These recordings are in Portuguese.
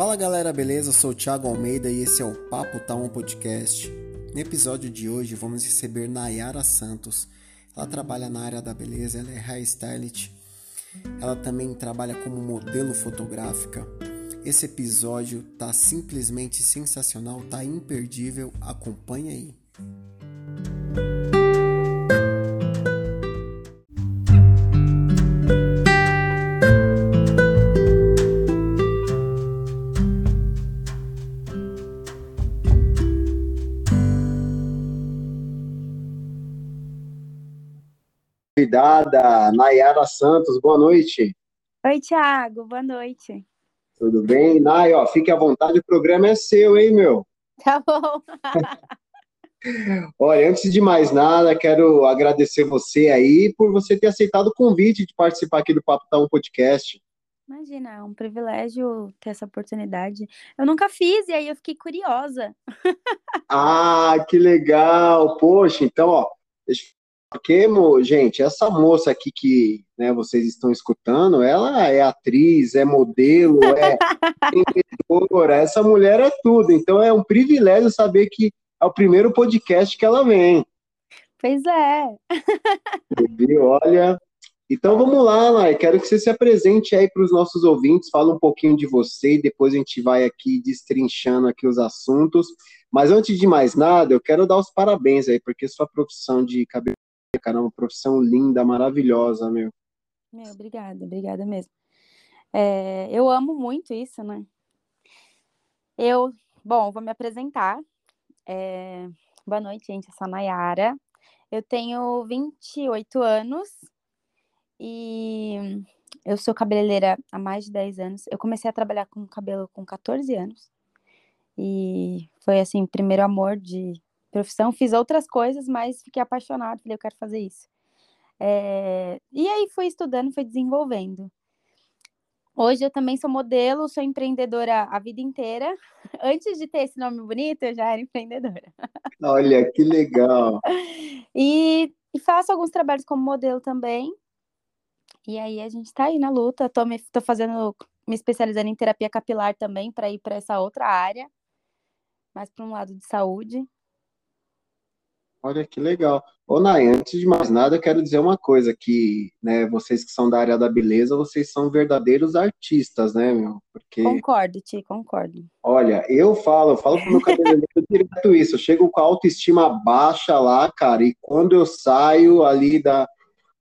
Fala galera, beleza? Eu sou o Thiago Almeida e esse é o Papo Tá um Podcast. No episódio de hoje vamos receber Nayara Santos. Ela trabalha na área da beleza, ela é hairstylist. Ela também trabalha como modelo fotográfica. Esse episódio tá simplesmente sensacional, tá imperdível. Acompanha aí. Convidada, Nayara Santos. Boa noite. Oi, Thiago. Boa noite. Tudo bem? Nay, ó, fique à vontade, o programa é seu, hein, meu? Tá bom. Olha, antes de mais nada, quero agradecer você aí por você ter aceitado o convite de participar aqui do Papo Tá um Podcast. Imagina, é um privilégio ter essa oportunidade. Eu nunca fiz e aí eu fiquei curiosa. ah, que legal! Poxa, então, ó, deixa porque, gente, essa moça aqui que né, vocês estão escutando, ela é atriz, é modelo, é empreendedora, essa mulher é tudo. Então é um privilégio saber que é o primeiro podcast que ela vem. Pois é. Olha. Então vamos lá, Lai. Quero que você se apresente aí para os nossos ouvintes, fala um pouquinho de você e depois a gente vai aqui destrinchando aqui os assuntos. Mas antes de mais nada, eu quero dar os parabéns aí, porque sua profissão de cabelo cara, uma profissão linda, maravilhosa, meu. Meu, obrigada, obrigada mesmo. É, eu amo muito isso, né? Eu, bom, vou me apresentar. É, boa noite, gente. Eu sou a Nayara. Eu tenho 28 anos e eu sou cabeleireira há mais de 10 anos. Eu comecei a trabalhar com cabelo com 14 anos. E foi assim, primeiro amor de profissão, fiz outras coisas, mas fiquei apaixonada, falei, eu quero fazer isso. É... E aí fui estudando, fui desenvolvendo. Hoje eu também sou modelo, sou empreendedora a vida inteira. Antes de ter esse nome bonito, eu já era empreendedora. Olha, que legal! e, e faço alguns trabalhos como modelo também. E aí a gente está aí na luta. Tô, me, tô fazendo, me especializando em terapia capilar também, para ir para essa outra área, mais para um lado de saúde. Olha que legal. Ô, Nay, antes de mais nada, eu quero dizer uma coisa, que né, vocês que são da área da beleza, vocês são verdadeiros artistas, né, meu? Porque... Concordo, Ti, concordo. Olha, eu falo, eu falo pro meu cabeleireiro direto isso, eu chego com a autoestima baixa lá, cara, e quando eu saio ali da,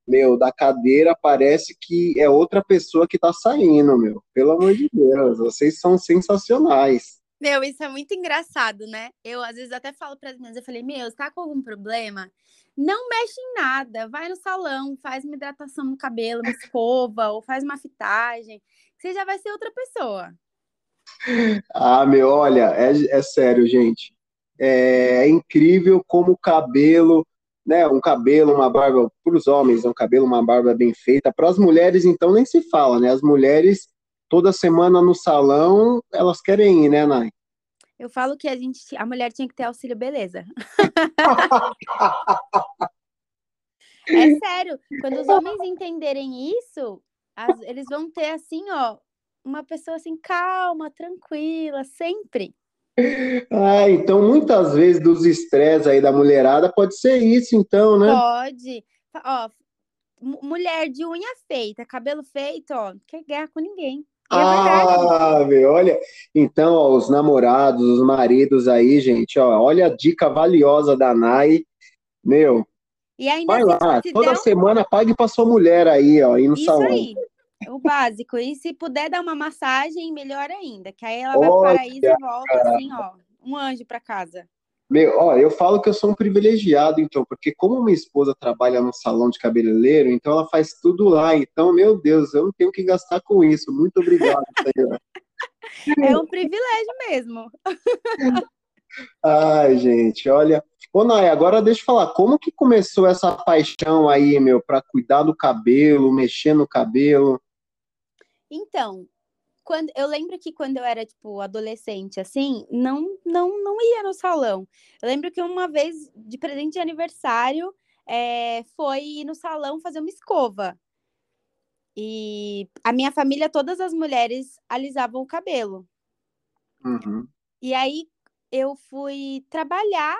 meu, da cadeira, parece que é outra pessoa que tá saindo, meu. Pelo amor de Deus, vocês são sensacionais. Meu, isso é muito engraçado, né? Eu às vezes até falo para as meninas, eu falei, meu, você tá com algum problema? Não mexe em nada, vai no salão, faz uma hidratação no cabelo, uma escova, ou faz uma fitagem, você já vai ser outra pessoa. Ah, meu, olha, é, é sério, gente. É, é incrível como o cabelo, né? Um cabelo, uma barba, para os homens, um cabelo, uma barba bem feita. Para as mulheres, então, nem se fala, né? As mulheres toda semana no salão, elas querem ir, né, Nai? Eu falo que a gente, a mulher tinha que ter auxílio beleza. é sério, quando os homens entenderem isso, as, eles vão ter assim, ó, uma pessoa assim calma, tranquila, sempre. Ah, então muitas vezes dos estresses aí da mulherada pode ser isso, então, né? Pode. Ó, mulher de unha feita, cabelo feito, ó, não quer guerra com ninguém. É ah, meu, olha. Então, ó, os namorados, os maridos aí, gente, ó, olha a dica valiosa da Nai. Meu, vai lá, toda semana pague para sua mulher aí, ó, ir no Isso salão. aí, o básico. E se puder dar uma massagem, melhor ainda, que aí ela vai para o paraíso e volta assim, ó, um anjo para casa. Meu, ó, eu falo que eu sou um privilegiado, então, porque como minha esposa trabalha no salão de cabeleireiro, então ela faz tudo lá. Então, meu Deus, eu não tenho que gastar com isso. Muito obrigado, senhor. É um privilégio mesmo. Ai, gente, olha. Ô, Nay, agora deixa eu falar, como que começou essa paixão aí, meu, para cuidar do cabelo, mexer no cabelo? Então, quando eu lembro que quando eu era tipo adolescente assim, não não não ia no salão. Eu lembro que uma vez de presente de aniversário é, foi ir no salão fazer uma escova. E a minha família, todas as mulheres alisavam o cabelo. Uhum. E aí eu fui trabalhar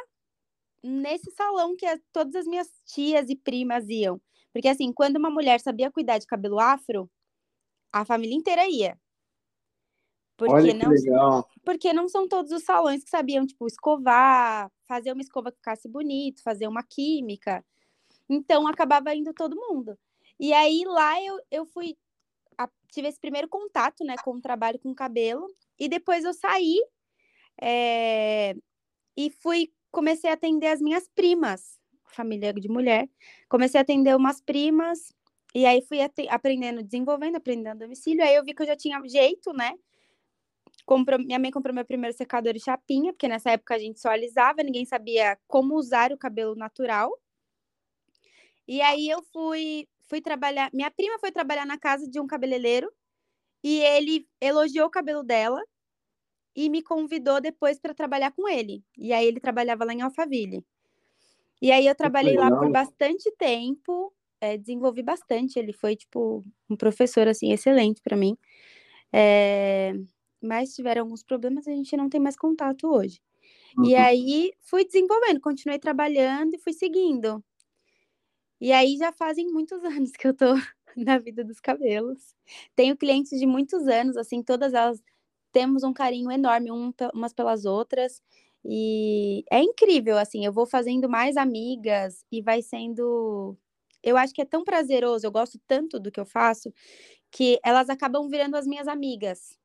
nesse salão que todas as minhas tias e primas iam. Porque assim, quando uma mulher sabia cuidar de cabelo afro, a família inteira ia. Porque Olha que não, legal. Porque não são todos os salões que sabiam, tipo, escovar, fazer uma escova que ficasse bonito, fazer uma química. Então acabava indo todo mundo. E aí lá eu, eu fui, tive esse primeiro contato, né, com o trabalho com cabelo. E depois eu saí é, e fui, comecei a atender as minhas primas, família de mulher. Comecei a atender umas primas. E aí fui aprendendo, desenvolvendo, aprendendo a domicílio. Aí eu vi que eu já tinha jeito, né? Comprou, minha mãe comprou meu primeiro secador de chapinha, porque nessa época a gente só alisava, ninguém sabia como usar o cabelo natural. E aí eu fui, fui trabalhar. Minha prima foi trabalhar na casa de um cabeleireiro e ele elogiou o cabelo dela e me convidou depois para trabalhar com ele. E aí ele trabalhava lá em Alphaville. E aí eu trabalhei lá por bastante tempo, é, desenvolvi bastante. Ele foi tipo um professor assim excelente para mim. É, mas tiveram alguns problemas, a gente não tem mais contato hoje. Uhum. E aí fui desenvolvendo, continuei trabalhando e fui seguindo. E aí já fazem muitos anos que eu tô na vida dos cabelos. Tenho clientes de muitos anos, assim, todas elas temos um carinho enorme umas pelas outras. E é incrível, assim, eu vou fazendo mais amigas e vai sendo. Eu acho que é tão prazeroso, eu gosto tanto do que eu faço, que elas acabam virando as minhas amigas.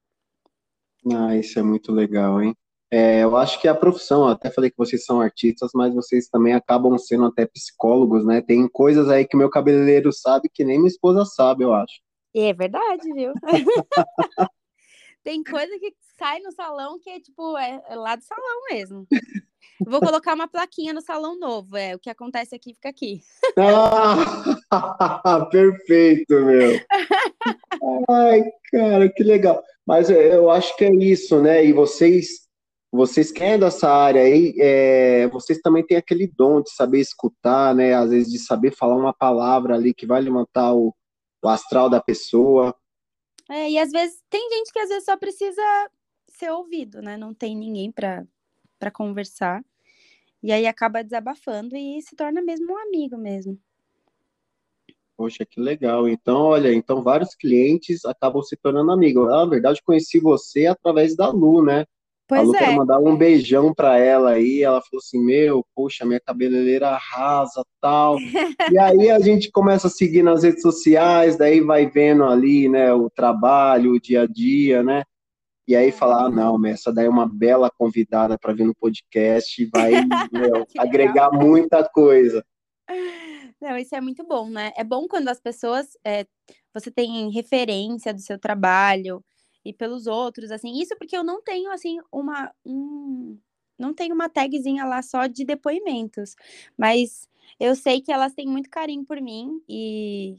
Ah, isso é muito legal, hein? É, eu acho que a profissão, até falei que vocês são artistas, mas vocês também acabam sendo até psicólogos, né? Tem coisas aí que meu cabeleireiro sabe que nem minha esposa sabe, eu acho. É verdade, viu? Tem coisa que sai no salão que é tipo, é, é lá do salão mesmo. Vou colocar uma plaquinha no salão novo. É, o que acontece aqui fica aqui. Ah, perfeito, meu. Ai, cara, que legal. Mas eu acho que é isso, né? E vocês, vocês que é dessa área aí, é, vocês também têm aquele dom de saber escutar, né? Às vezes de saber falar uma palavra ali que vai levantar o, o astral da pessoa. É, e às vezes tem gente que às vezes só precisa ser ouvido, né? Não tem ninguém para conversar. E aí acaba desabafando e se torna mesmo um amigo mesmo. Poxa, que legal. Então, olha, então vários clientes acabam se tornando amigos. Ah, na verdade, conheci você através da Lu, né? Pois a Lu é. mandar um beijão para ela aí. Ela falou assim: Meu, poxa, minha cabeleireira arrasa tal. e aí a gente começa a seguir nas redes sociais, daí vai vendo ali, né, o trabalho, o dia a dia, né? E aí falar, ah, não, essa daí é uma bela convidada para vir no podcast e vai meu, agregar muita coisa. Não, isso é muito bom, né? É bom quando as pessoas, é, você tem referência do seu trabalho e pelos outros, assim. Isso porque eu não tenho, assim, uma, um, não tenho uma tagzinha lá só de depoimentos, mas eu sei que elas têm muito carinho por mim e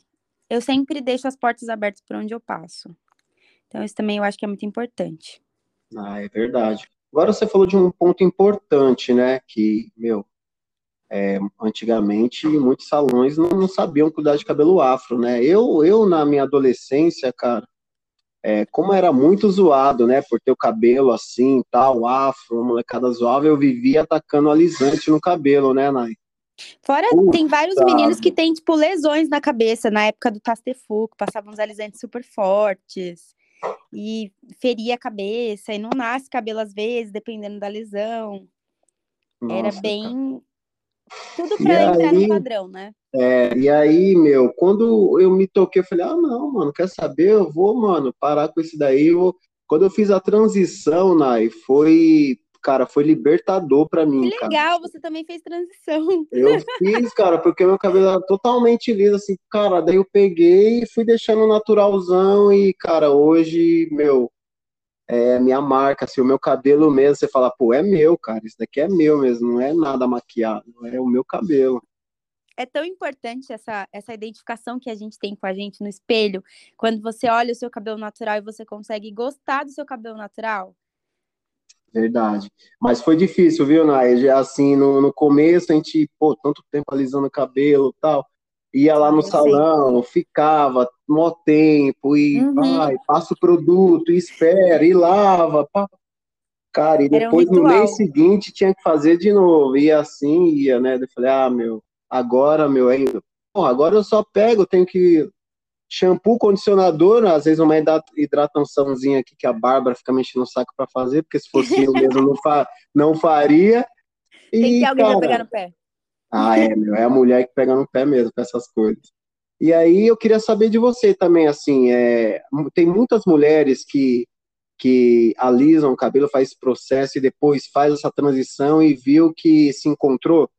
eu sempre deixo as portas abertas por onde eu passo. Então, isso também eu acho que é muito importante. Ah, é verdade. Agora você falou de um ponto importante, né? Que, meu, é, antigamente, muitos salões não, não, sabiam cuidar de cabelo afro, né? Eu, eu na minha adolescência, cara, é, como era muito zoado, né? Por ter o cabelo assim, tal, afro, molecada zoava, eu vivia atacando alisante no cabelo, né, Nai? Fora, Puta. tem vários meninos que têm, tipo, lesões na cabeça, na época do Tastefu, que passavam uns alisantes super fortes e feria a cabeça, e não nasce cabelo às vezes, dependendo da lesão. Nossa, Era bem. Tudo para entrar aí, no padrão, né? É, e aí, meu, quando eu me toquei, eu falei, ah, não, mano, quer saber? Eu vou, mano, parar com isso daí. Eu vou... Quando eu fiz a transição, Nai, foi, cara, foi libertador para mim. Que legal, cara. você também fez transição. Eu fiz, cara, porque meu cabelo era totalmente liso, assim, cara, daí eu peguei e fui deixando naturalzão e, cara, hoje, meu, é minha marca, assim, o meu cabelo mesmo, você fala, pô, é meu, cara, isso daqui é meu mesmo, não é nada maquiado, é o meu cabelo. É tão importante essa, essa identificação que a gente tem com a gente no espelho, quando você olha o seu cabelo natural e você consegue gostar do seu cabelo natural. Verdade. Mas foi difícil, viu, Nai? Assim, no, no começo a gente, pô, tanto tempo alisando o cabelo e tal ia lá no salão, ficava mó tempo, e uhum. vai, passa o produto, e espera, e lava. Pá. Cara, e depois um no mês seguinte tinha que fazer de novo. Ia assim, ia, né? Eu falei, ah, meu, agora, meu, ainda. Bom, agora eu só pego, tenho que. Shampoo, condicionador, às vezes uma hidrataçãozinha aqui que a Bárbara fica mexendo o saco para fazer, porque se fosse eu mesmo não, fa... não faria. E, Tem que alguém cara... pegar no pé. Ah, é, meu, é a mulher que pega no pé mesmo com essas coisas. E aí eu queria saber de você também, assim, é, tem muitas mulheres que que alisam o cabelo, faz esse processo e depois faz essa transição e viu que se encontrou?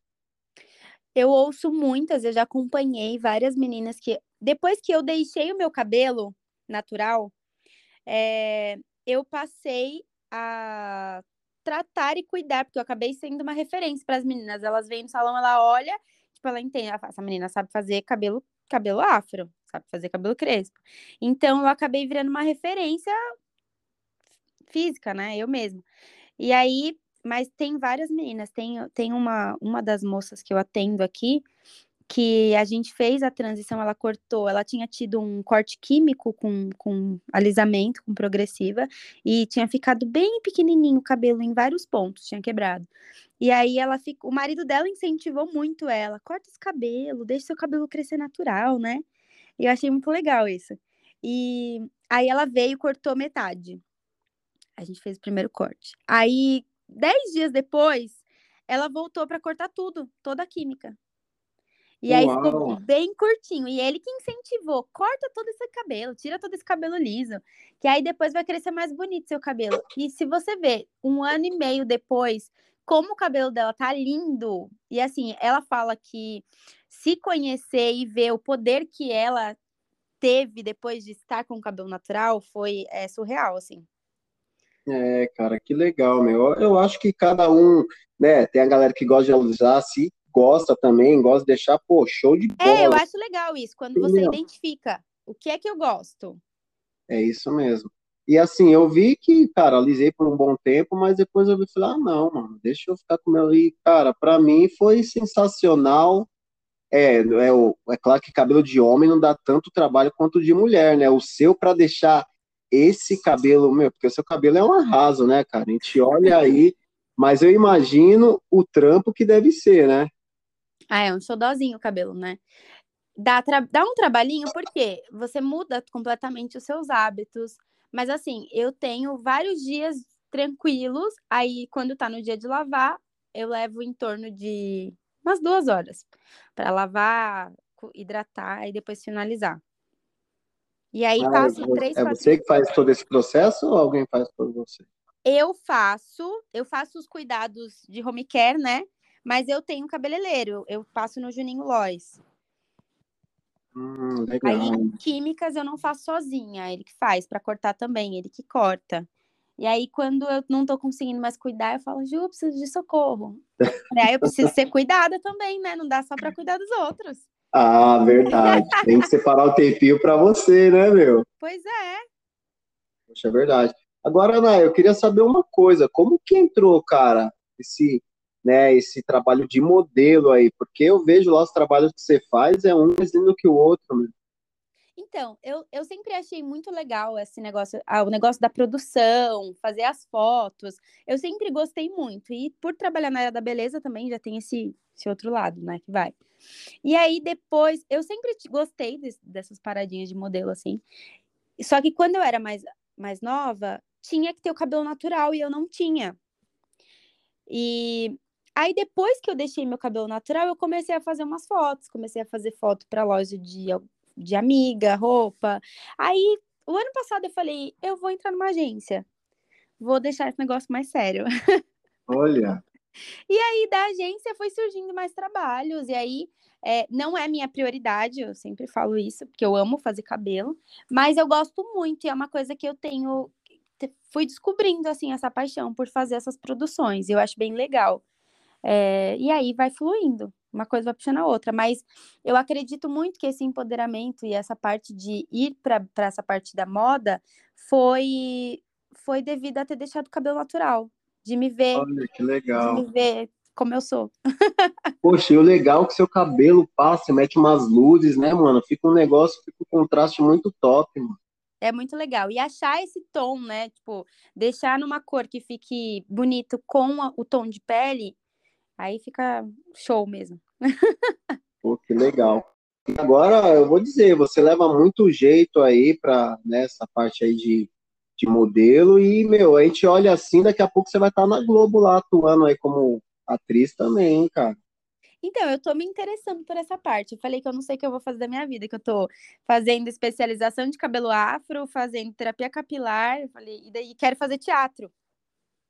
Eu ouço muitas, eu já acompanhei várias meninas que, depois que eu deixei o meu cabelo natural, é, eu passei a tratar e cuidar, porque eu acabei sendo uma referência para as meninas. Elas vêm no salão, ela olha, tipo, ela entende, essa menina sabe fazer cabelo, cabelo afro, sabe fazer cabelo crespo. Então, eu acabei virando uma referência física, né? Eu mesma. E aí, mas tem várias meninas, tem, tem uma, uma das moças que eu atendo aqui, que a gente fez a transição, ela cortou, ela tinha tido um corte químico com, com alisamento, com progressiva, e tinha ficado bem pequenininho o cabelo em vários pontos, tinha quebrado. E aí ela ficou, o marido dela incentivou muito ela, corta esse cabelo, deixa seu cabelo crescer natural, né? E eu achei muito legal isso. E aí ela veio, cortou metade. A gente fez o primeiro corte. Aí, dez dias depois, ela voltou para cortar tudo, toda a química. E aí Uau. ficou bem curtinho. E ele que incentivou, corta todo esse cabelo, tira todo esse cabelo liso, que aí depois vai crescer mais bonito seu cabelo. E se você ver, um ano e meio depois, como o cabelo dela tá lindo. E assim, ela fala que se conhecer e ver o poder que ela teve depois de estar com o cabelo natural foi é, surreal, assim. É, cara, que legal, meu. Eu acho que cada um, né, tem a galera que gosta de usar, se gosta também, gosta de deixar, pô, show de bola. É, eu acho legal isso, quando você identifica o que é que eu gosto. É isso mesmo. E assim, eu vi que, cara, alisei por um bom tempo, mas depois eu vi falar, ah, não, mano, deixa eu ficar com o meu. E, cara, pra mim foi sensacional. É, é, é claro que cabelo de homem não dá tanto trabalho quanto de mulher, né? O seu para deixar esse cabelo, meu, porque o seu cabelo é um arraso, né, cara? A gente olha aí, mas eu imagino o trampo que deve ser, né? Ah, é um xodózinho o cabelo, né? Dá, dá um trabalhinho porque você muda completamente os seus hábitos. Mas assim, eu tenho vários dias tranquilos, aí quando tá no dia de lavar, eu levo em torno de umas duas horas para lavar, hidratar e depois finalizar. E aí ah, passo três, É você que faz todo esse processo ou alguém faz por você? Eu faço, eu faço os cuidados de home care, né? Mas eu tenho cabeleireiro, eu passo no Juninho Lois. Hum. Aí, químicas eu não faço sozinha, ele que faz, para cortar também, ele que corta. E aí, quando eu não tô conseguindo mais cuidar, eu falo, Ju, eu preciso de socorro. aí eu preciso ser cuidada também, né? Não dá só para cuidar dos outros. Ah, verdade. Tem que separar o tempinho para você, né, meu? Pois é. Poxa, é verdade. Agora, Ana, eu queria saber uma coisa. Como que entrou, cara, esse, né, esse trabalho de modelo aí? Porque eu vejo lá os trabalhos que você faz, é um mais lindo que o outro, meu. Então, eu, eu sempre achei muito legal esse negócio, ah, o negócio da produção, fazer as fotos. Eu sempre gostei muito. E por trabalhar na área da beleza também já tem esse, esse outro lado, né? Que vai. E aí depois, eu sempre gostei de, dessas paradinhas de modelo, assim. Só que quando eu era mais, mais nova, tinha que ter o cabelo natural e eu não tinha. E aí depois que eu deixei meu cabelo natural, eu comecei a fazer umas fotos, comecei a fazer foto para loja de, de amiga, roupa. Aí, o ano passado eu falei, eu vou entrar numa agência. Vou deixar esse negócio mais sério. Olha. E aí, da agência foi surgindo mais trabalhos, e aí é, não é minha prioridade, eu sempre falo isso, porque eu amo fazer cabelo, mas eu gosto muito, e é uma coisa que eu tenho. Fui descobrindo, assim, essa paixão por fazer essas produções, eu acho bem legal. É, e aí vai fluindo, uma coisa vai puxando a outra, mas eu acredito muito que esse empoderamento e essa parte de ir para essa parte da moda foi foi devido a ter deixado o cabelo natural de me ver. Olha, que legal. De me ver como eu sou. Poxa, e o legal é que seu cabelo passa, mete umas luzes, né, mano? Fica um negócio, fica um contraste muito top, mano. É muito legal. E achar esse tom, né? Tipo, deixar numa cor que fique bonito com o tom de pele, aí fica show mesmo. Pô, que legal. Agora, eu vou dizer, você leva muito jeito aí para nessa né, parte aí de, de modelo e, meu, a gente olha assim, daqui a pouco você vai estar na Globo lá atuando aí como atriz também, hein, cara. Então, eu tô me interessando por essa parte. Eu falei que eu não sei o que eu vou fazer da minha vida, que eu tô fazendo especialização de cabelo afro, fazendo terapia capilar, eu falei, e daí quero fazer teatro.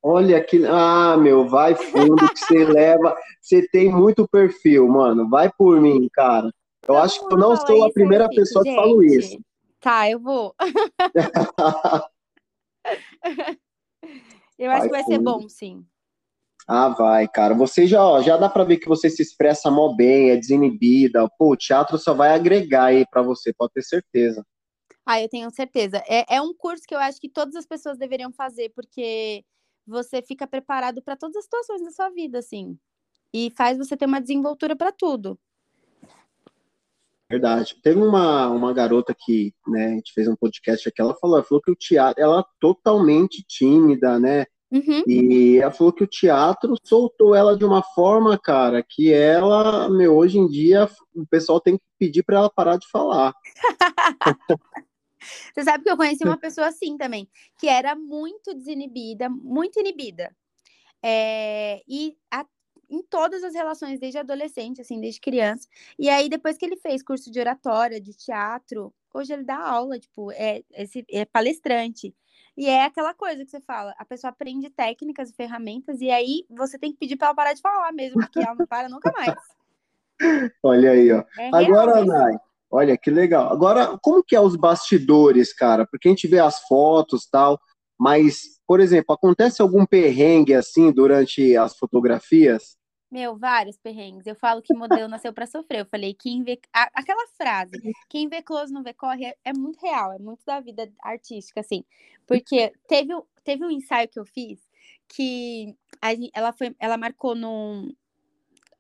Olha que. Ah, meu, vai fundo que você leva. Você tem muito perfil, mano. Vai por mim, cara. Eu acho que eu não sou a primeira pessoa que falo isso. Tá, eu vou. eu acho vai que vai fundo. ser bom, sim. Ah, vai, cara. Você já, ó, já dá para ver que você se expressa mó bem, é desinibida. Pô, o teatro só vai agregar aí para você, pode ter certeza. Ah, eu tenho certeza. É, é um curso que eu acho que todas as pessoas deveriam fazer, porque você fica preparado para todas as situações da sua vida, assim. E faz você ter uma desenvoltura para tudo. Verdade. Teve uma, uma garota que, né, a gente fez um podcast aqui, ela falou, ela falou que o teatro, ela é totalmente tímida, né? Uhum. E ela falou que o teatro soltou ela de uma forma, cara, que ela, meu, hoje em dia o pessoal tem que pedir para ela parar de falar. Você sabe que eu conheci uma pessoa assim também, que era muito desinibida, muito inibida. É, e a, em todas as relações, desde adolescente, assim, desde criança. E aí, depois que ele fez curso de oratória, de teatro, hoje ele dá aula, tipo, é, esse, é palestrante. E é aquela coisa que você fala, a pessoa aprende técnicas e ferramentas, e aí você tem que pedir para ela parar de falar mesmo, porque ela não para nunca mais. Olha aí, ó. É Agora, Nai, olha que legal. Agora, como que é os bastidores, cara? Porque a gente vê as fotos tal, mas, por exemplo, acontece algum perrengue assim durante as fotografias? Meu, vários perrengues. Eu falo que modelo nasceu para sofrer. Eu falei, quem vê. Aquela frase, quem vê close não vê corre, é, é, muito real, é muito da vida artística, assim. Porque teve, teve um ensaio que eu fiz que a, ela, foi, ela marcou num.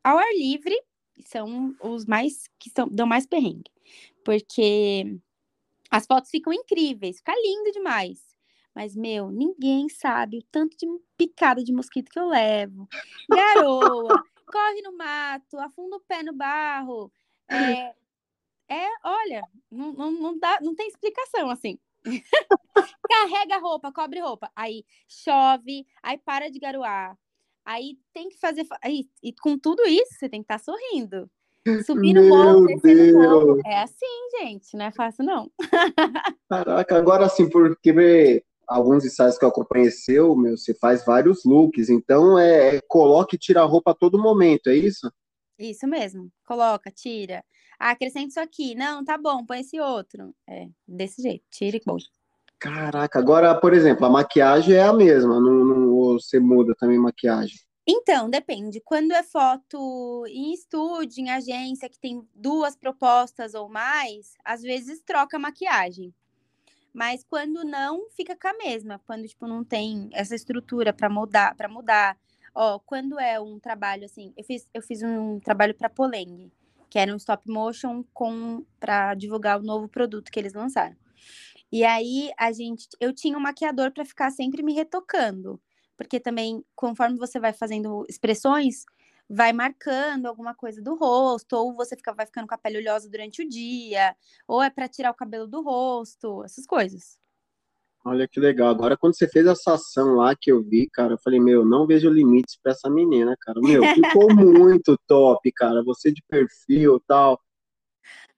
Ao ar livre, são os mais. que são, dão mais perrengue. Porque as fotos ficam incríveis, fica lindo demais. Mas, meu, ninguém sabe o tanto de picada de mosquito que eu levo. Garoa, corre no mato, afunda o pé no barro. É, é olha, não, não, não, dá, não tem explicação assim. Carrega roupa, cobre roupa. Aí chove, aí para de garoar. Aí tem que fazer. Aí, e com tudo isso, você tem que estar tá sorrindo. Subir no morro, descer no morro. É assim, gente, não é fácil, não. Caraca, agora assim, porque alguns ensaios que eu acompanhei seu, meu, você faz vários looks, então é, é coloque e tira a roupa a todo momento, é isso? Isso mesmo, coloca, tira. Ah, acrescenta isso aqui. Não, tá bom, põe esse outro. É, desse jeito, tira e põe. Caraca, agora, por exemplo, a maquiagem é a mesma, não, não você muda também maquiagem? Então, depende. Quando é foto em estúdio, em agência, que tem duas propostas ou mais, às vezes troca a maquiagem. Mas quando não, fica com a mesma. Quando, tipo, não tem essa estrutura para mudar, para mudar. Ó, quando é um trabalho assim, eu fiz, eu fiz um trabalho para Poleng, que era um stop motion com para divulgar o novo produto que eles lançaram. E aí a gente, eu tinha um maquiador para ficar sempre me retocando, porque também conforme você vai fazendo expressões, vai marcando alguma coisa do rosto, ou você fica, vai ficando com a pele oleosa durante o dia, ou é para tirar o cabelo do rosto, essas coisas. Olha que legal. Agora, quando você fez essa ação lá que eu vi, cara, eu falei, meu, não vejo limites para essa menina, cara. Meu, ficou muito top, cara. Você de perfil tal.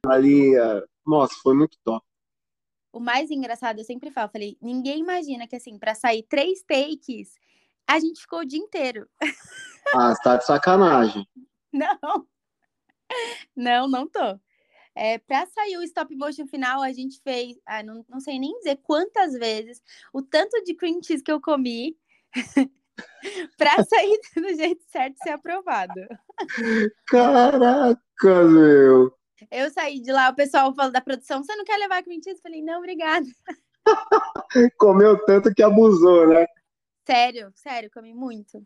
Ali, uh, nossa, foi muito top. O mais engraçado, eu sempre falo, falei, ninguém imagina que assim, para sair três takes, a gente ficou o dia inteiro. Ah, você tá de sacanagem. Não. Não, não tô. É, para sair o stop motion final, a gente fez, ah, não, não sei nem dizer quantas vezes, o tanto de cream cheese que eu comi para sair do jeito certo e ser aprovado. Caraca, meu! Eu saí de lá, o pessoal falou da produção, você não quer levar cheese? Eu falei, não, obrigada. Comeu tanto que abusou, né? Sério, sério, comi muito.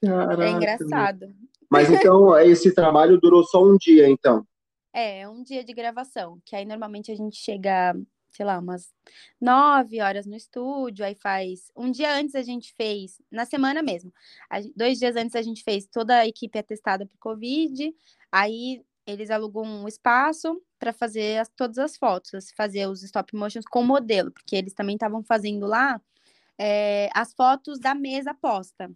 Caraca, é engraçado. Mas então, esse trabalho durou só um dia, então? É, um dia de gravação, que aí normalmente a gente chega, sei lá, umas nove horas no estúdio, aí faz. Um dia antes a gente fez, na semana mesmo, dois dias antes a gente fez, toda a equipe é testada por Covid, aí eles alugam um espaço para fazer as, todas as fotos, fazer os stop motions com modelo, porque eles também estavam fazendo lá é, as fotos da mesa posta.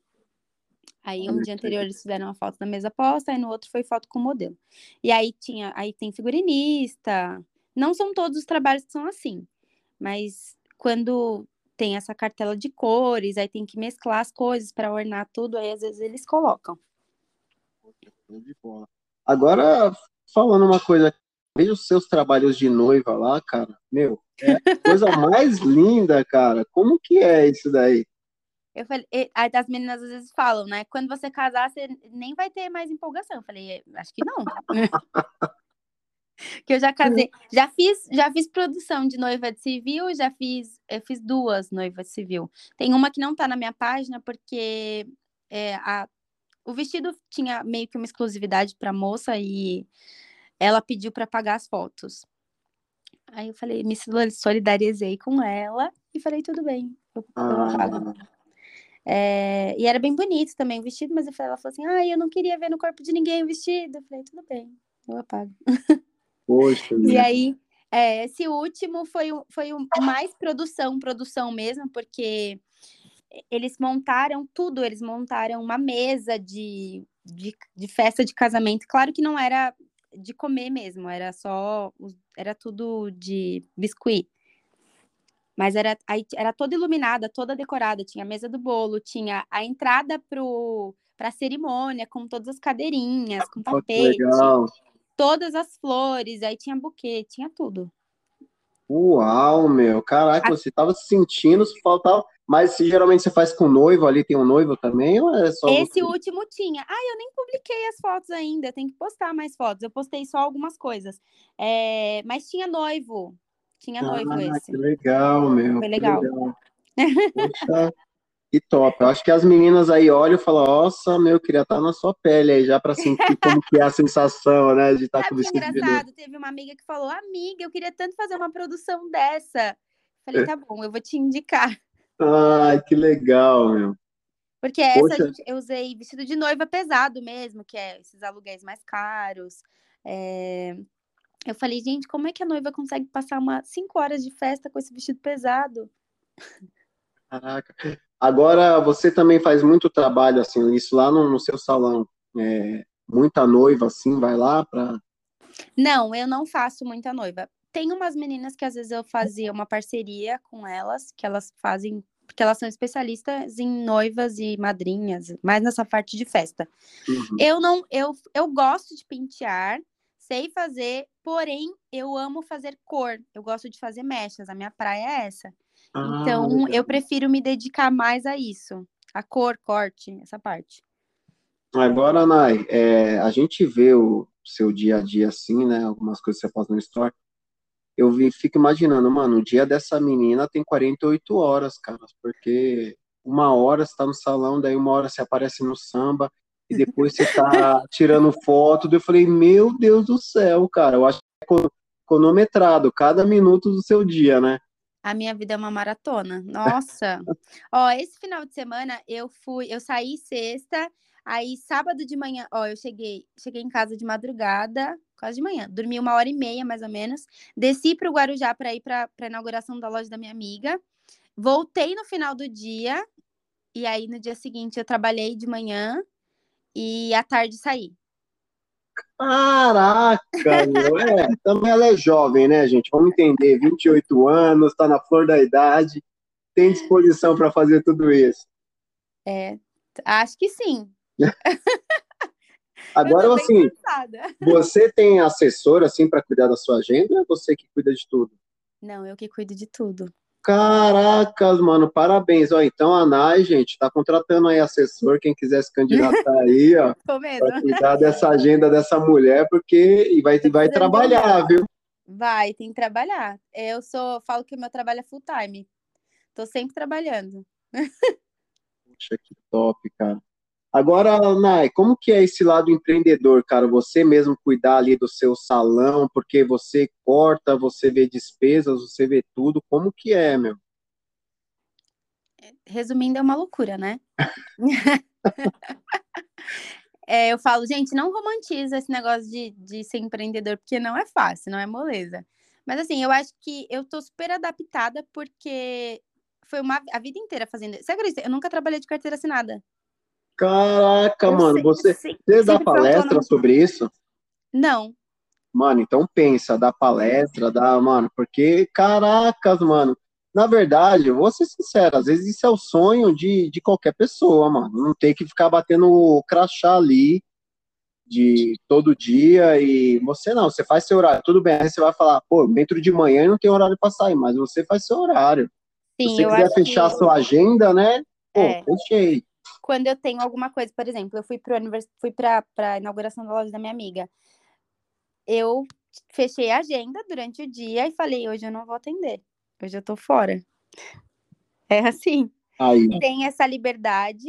Aí um dia anterior eles fizeram uma foto da mesa posta, aí no outro foi foto com modelo. E aí tinha, aí tem figurinista. Não são todos os trabalhos que são assim, mas quando tem essa cartela de cores, aí tem que mesclar as coisas para ornar tudo, aí às vezes eles colocam. Agora, falando uma coisa, veja os seus trabalhos de noiva lá, cara. Meu, é a coisa mais linda, cara. Como que é isso daí? Eu falei, as meninas às vezes falam, né? Quando você casar, você nem vai ter mais empolgação. Eu falei, acho que não. que eu já casei, já fiz, já fiz produção de noiva de civil, já fiz, eu fiz duas noivas de civil. Tem uma que não tá na minha página porque é, a, o vestido tinha meio que uma exclusividade para moça e ela pediu para pagar as fotos. Aí eu falei, me solidarizei com ela e falei, tudo bem, eu, eu ah. É, e era bem bonito também o vestido, mas ela falou assim: ah, eu não queria ver no corpo de ninguém o vestido. Eu falei: tudo bem, eu apago. Poxa, e aí, é, esse último foi, foi o mais produção, produção mesmo, porque eles montaram tudo, eles montaram uma mesa de, de, de festa de casamento. Claro que não era de comer mesmo, era só, era tudo de biscuit. Mas era, era toda iluminada, toda decorada. Tinha a mesa do bolo, tinha a entrada para a cerimônia, com todas as cadeirinhas, com tapete, todas as flores, aí tinha buquê, tinha tudo. Uau, meu, caraca, você estava se sentindo, se faltava. Mas se geralmente você faz com noivo, ali tem um noivo também, ou é só. Esse último tinha. Ah, eu nem publiquei as fotos ainda, tem que postar mais fotos. Eu postei só algumas coisas. É... Mas tinha noivo. Tinha noivo ah, esse. Que legal, meu. Foi legal. legal. Poxa, que top. Eu acho que as meninas aí olham e falam, nossa, meu, eu queria estar na sua pele aí, já para sentir como que é a sensação, né, de estar Sabe com o vestido engraçado? Teve uma amiga que falou, amiga, eu queria tanto fazer uma produção dessa. Falei, tá bom, eu vou te indicar. Ai, que legal, meu. Porque essa gente, eu usei vestido de noiva pesado mesmo, que é esses aluguéis mais caros. É, eu falei, gente, como é que a noiva consegue passar uma cinco horas de festa com esse vestido pesado? Caraca. Agora, você também faz muito trabalho, assim, isso lá no, no seu salão. É, muita noiva, assim, vai lá para... Não, eu não faço muita noiva. Tem umas meninas que às vezes eu fazia uma parceria com elas, que elas fazem, porque elas são especialistas em noivas e madrinhas, mais nessa parte de festa. Uhum. Eu não, eu, eu gosto de pentear, sei fazer, porém eu amo fazer cor. Eu gosto de fazer mechas, a minha praia é essa. Ah, então eu prefiro me dedicar mais a isso, a cor, corte, essa parte. Agora, Nai, é, a gente vê o seu dia a dia assim, né? Algumas coisas que você faz no story. Eu vi, fico imaginando, mano, o dia dessa menina tem 48 horas, cara, porque uma hora você tá no salão, daí uma hora você aparece no samba, e depois você tá tirando foto. Eu falei, meu Deus do céu, cara, eu acho que é cronometrado cada minuto do seu dia, né? A minha vida é uma maratona. Nossa. ó, esse final de semana eu fui, eu saí sexta, aí sábado de manhã, ó, eu cheguei, cheguei em casa de madrugada, quase de manhã, dormi uma hora e meia mais ou menos, desci para o Guarujá para ir para a inauguração da loja da minha amiga, voltei no final do dia e aí no dia seguinte eu trabalhei de manhã e à tarde sair. Caraca, meu, é, também ela é jovem, né, gente? Vamos entender, 28 anos, está na flor da idade, tem disposição para fazer tudo isso. É, acho que sim. Agora, assim, cansada. você tem assessor, assim, para cuidar da sua agenda ou é você que cuida de tudo? Não, eu que cuido de tudo. Caracas, mano, parabéns. Ó, então a Nai, gente, tá contratando aí assessor, quem quiser se candidatar aí, ó. Tô mesmo. Pra cuidar dessa agenda dessa mulher, porque e vai, vai trabalhar, viu? Vai, tem que trabalhar. Eu sou, falo que o meu trabalho é full time. Tô sempre trabalhando. Poxa, que top, cara. Agora, Nai, como que é esse lado empreendedor, cara? Você mesmo cuidar ali do seu salão, porque você corta, você vê despesas, você vê tudo. Como que é, meu? Resumindo, é uma loucura, né? é, eu falo, gente, não romantiza esse negócio de, de ser empreendedor, porque não é fácil, não é moleza. Mas assim, eu acho que eu tô super adaptada porque foi uma, a vida inteira fazendo. Você acredita? Eu nunca trabalhei de carteira assinada. Caraca, eu mano, sei, você, sei, você dá palestra sobre isso? Não. Mano, então pensa, dá palestra, dá, mano, porque, caracas, mano, na verdade, vou ser sincero, às vezes isso é o sonho de, de qualquer pessoa, mano, não tem que ficar batendo o crachá ali de todo dia e você não, você faz seu horário, tudo bem, aí você vai falar, pô, dentro de manhã não tem horário para sair, mas você faz seu horário. Sim, Se você quiser fechar que... a sua agenda, né, pô, é. fechei quando eu tenho alguma coisa, por exemplo, eu fui para univers... fui para a inauguração da loja da minha amiga. Eu fechei a agenda durante o dia e falei, hoje eu não vou atender. Hoje eu tô fora. É assim. Aí. Tem essa liberdade,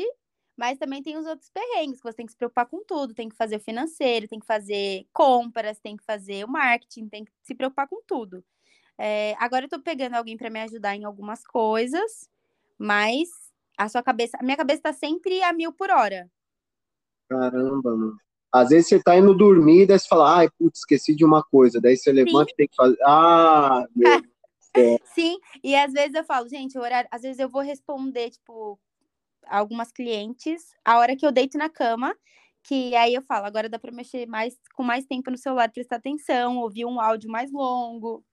mas também tem os outros perrengues, que você tem que se preocupar com tudo, tem que fazer o financeiro, tem que fazer compras, tem que fazer o marketing, tem que se preocupar com tudo. É, agora eu tô pegando alguém para me ajudar em algumas coisas, mas a sua cabeça, a minha cabeça tá sempre a mil por hora. Caramba, mano. Às vezes você tá indo dormir, daí você fala, ai, putz, esqueci de uma coisa. Daí você levanta Sim. e tem que fazer. Ah, meu Sim, e às vezes eu falo, gente, horário, às vezes eu vou responder, tipo, algumas clientes, a hora que eu deito na cama, que aí eu falo, agora dá para mexer mais com mais tempo no celular, prestar atenção, ouvir um áudio mais longo.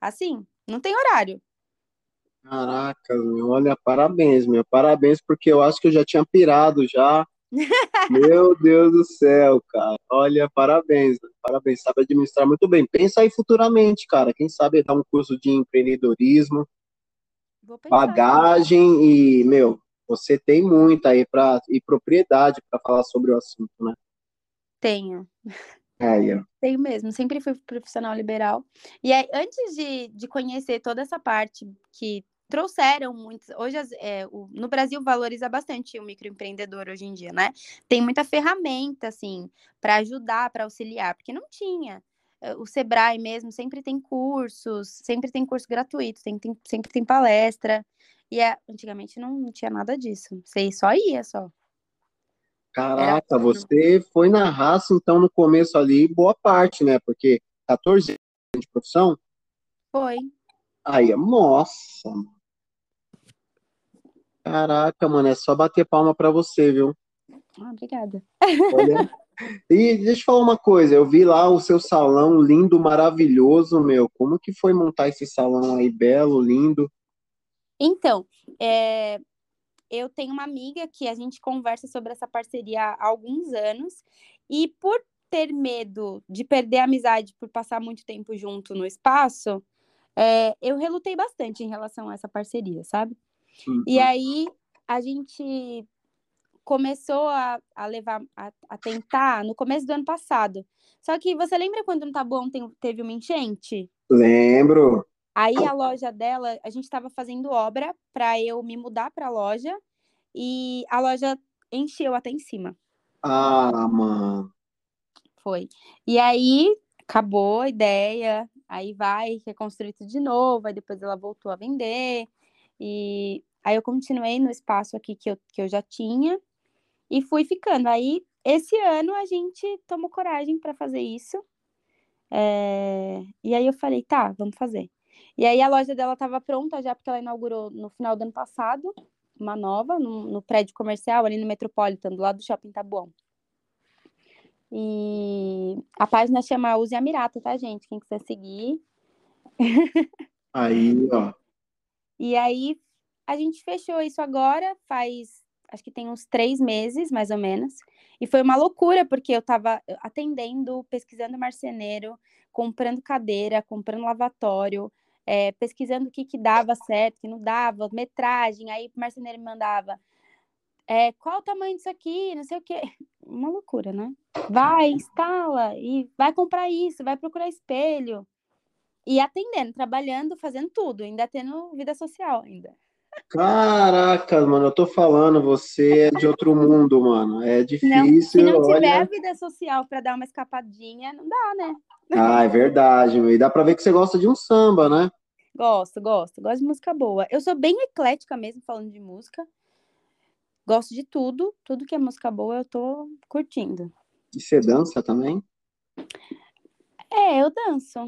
Assim, não tem horário. Caraca, meu, olha, parabéns, meu, parabéns, porque eu acho que eu já tinha pirado já. meu Deus do céu, cara. Olha, parabéns, parabéns, sabe administrar muito bem. Pensa aí futuramente, cara. Quem sabe dar um curso de empreendedorismo, bagagem e, meu, você tem muito aí para e propriedade para falar sobre o assunto, né? Tenho. É, Tenho mesmo, sempre fui profissional liberal. E aí, antes de, de conhecer toda essa parte que trouxeram muitos. Hoje, é, o, no Brasil, valoriza bastante o microempreendedor hoje em dia, né? Tem muita ferramenta, assim, para ajudar, para auxiliar, porque não tinha. É, o Sebrae mesmo sempre tem cursos, sempre tem curso gratuito, tem, tem sempre tem palestra. E é, antigamente não tinha nada disso. Você só ia só. Caraca, você foi na raça, então, no começo ali, boa parte, né? Porque 14 anos de profissão? Foi. Aí, nossa. Caraca, mano, é só bater palma pra você, viu? Ah, obrigada. Olha. E deixa eu falar uma coisa, eu vi lá o seu salão lindo, maravilhoso, meu. Como que foi montar esse salão aí, belo, lindo? Então, é, eu tenho uma amiga que a gente conversa sobre essa parceria há alguns anos, e por ter medo de perder a amizade por passar muito tempo junto no espaço, é, eu relutei bastante em relação a essa parceria, sabe? Uhum. E aí a gente começou a, a levar, a, a, tentar no começo do ano passado. Só que você lembra quando no Tabuão tem, teve uma enchente? Lembro. Aí a loja dela, a gente estava fazendo obra para eu me mudar para a loja e a loja encheu até em cima. Ah, mano. Foi. E aí acabou a ideia, aí vai reconstruir tudo de novo, aí depois ela voltou a vender. E aí eu continuei no espaço aqui que eu, que eu já tinha e fui ficando. Aí esse ano a gente tomou coragem para fazer isso. É... E aí eu falei, tá, vamos fazer. E aí a loja dela estava pronta já, porque ela inaugurou no final do ano passado, uma nova, no, no prédio comercial, ali no Metropolitan, do lado do Shopping Tabuão. E a página chama Use a Mirata, tá, gente? Quem quiser seguir. Aí, ó. E aí a gente fechou isso agora, faz acho que tem uns três meses, mais ou menos. E foi uma loucura, porque eu estava atendendo, pesquisando marceneiro, comprando cadeira, comprando lavatório, é, pesquisando o que, que dava certo, o que não dava, metragem. Aí o marceneiro me mandava é, qual o tamanho disso aqui, não sei o quê. Uma loucura, né? Vai, instala e vai comprar isso, vai procurar espelho. E atendendo, trabalhando, fazendo tudo, ainda tendo vida social ainda. Caraca, mano, eu tô falando, você é de outro mundo, mano. É difícil. Não, se não tiver olha... vida social para dar uma escapadinha, não dá, né? Ah, é verdade, e dá pra ver que você gosta de um samba, né? Gosto, gosto, gosto de música boa. Eu sou bem eclética mesmo, falando de música. Gosto de tudo, tudo que é música boa eu tô curtindo. E você dança também? É, eu danço.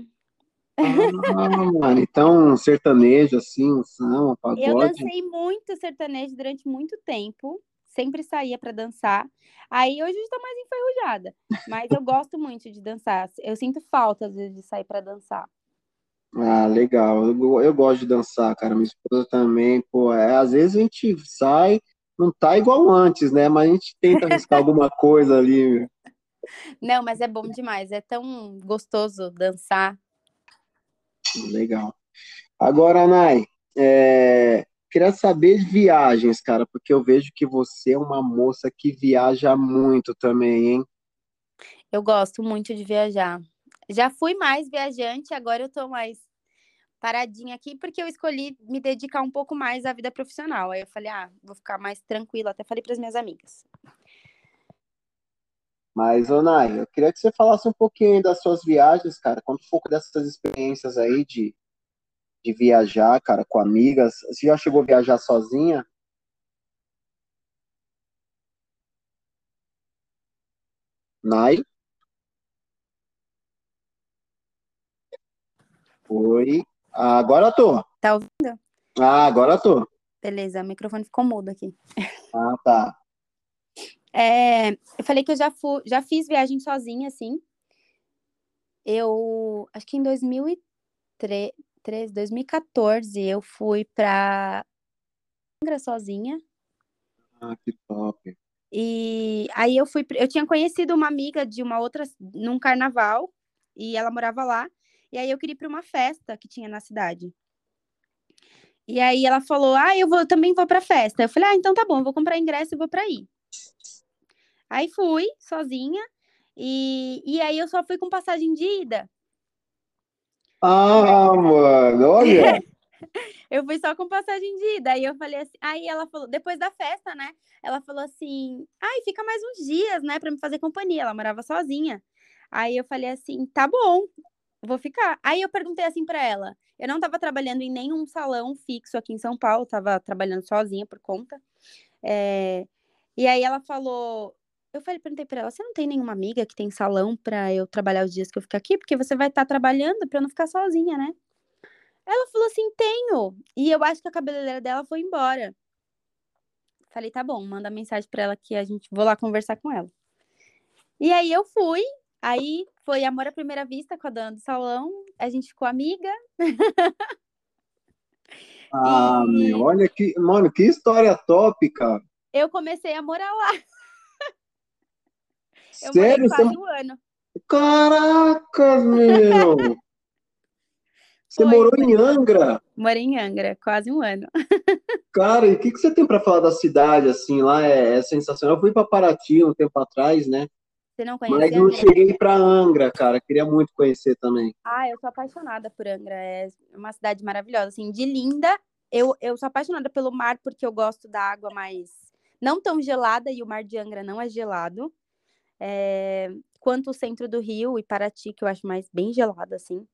Ah, então sertanejo assim, um samba, pagode. Eu dancei muito sertanejo durante muito tempo, sempre saía para dançar. Aí hoje eu estou mais enferrujada, mas eu gosto muito de dançar. Eu sinto falta às vezes de sair para dançar. Ah, legal. Eu, eu gosto de dançar, cara. Minha esposa também, pô, é, às vezes a gente sai, não tá igual antes, né? Mas a gente tenta arriscar alguma coisa ali. Não, mas é bom demais. É tão gostoso dançar. Legal. Agora, Nai, é, queria saber de viagens, cara, porque eu vejo que você é uma moça que viaja muito também, hein? Eu gosto muito de viajar. Já fui mais viajante, agora eu tô mais paradinha aqui porque eu escolhi me dedicar um pouco mais à vida profissional. Aí eu falei, ah, vou ficar mais tranquila. Até falei para as minhas amigas. Mas, Onai, eu queria que você falasse um pouquinho das suas viagens, cara. Conta um pouco dessas experiências aí de, de viajar, cara, com amigas. Você já chegou a viajar sozinha? Nai? Oi. Agora tô. Tá ouvindo? Ah, agora tô. Beleza, o microfone ficou mudo aqui. Ah, tá. É, eu falei que eu já, fui, já fiz viagem sozinha, assim. Eu acho que em 2003, 2014 eu fui pra Angra sozinha. Ah, que top. E aí eu fui, eu tinha conhecido uma amiga de uma outra num carnaval e ela morava lá. E aí eu queria ir para uma festa que tinha na cidade. E aí ela falou: "Ah, eu vou também vou para festa". Eu falei: "Ah, então tá bom, vou comprar ingresso e vou para ir". Aí fui sozinha e, e aí eu só fui com passagem de ida. Ah, mano, olha. eu fui só com passagem de ida. Aí eu falei assim, aí ela falou, depois da festa, né? Ela falou assim: "Ai, fica mais uns dias, né, para me fazer companhia". Ela morava sozinha. Aí eu falei assim: "Tá bom, vou ficar". Aí eu perguntei assim para ela. Eu não estava trabalhando em nenhum salão fixo aqui em São Paulo, estava trabalhando sozinha por conta. É... E aí ela falou: eu falei, perguntei pra ela, você não tem nenhuma amiga que tem salão pra eu trabalhar os dias que eu ficar aqui? Porque você vai estar tá trabalhando pra eu não ficar sozinha, né? Ela falou assim, tenho. E eu acho que a cabeleireira dela foi embora. Falei, tá bom, manda mensagem pra ela que a gente vou lá conversar com ela. E aí eu fui, aí foi amor à primeira vista com a dona do salão, a gente ficou amiga. Ah, e... meu, olha que, mano, que história top, cara. Eu comecei a morar lá. Eu Sério? quase um ano. Caracas, meu! Você Foi, morou foi. em Angra? Morei em Angra, quase um ano. Cara, e o que, que você tem para falar da cidade, assim, lá é, é sensacional. Eu fui para Paraty um tempo atrás, né? Você não conhece Mas não Angra? cheguei para Angra, cara. Queria muito conhecer também. Ah, eu sou apaixonada por Angra. É uma cidade maravilhosa, assim, de linda. Eu, eu sou apaixonada pelo mar porque eu gosto da água mais não tão gelada e o mar de Angra não é gelado. É, quanto o centro do Rio e Paraty, que eu acho mais bem gelado, assim.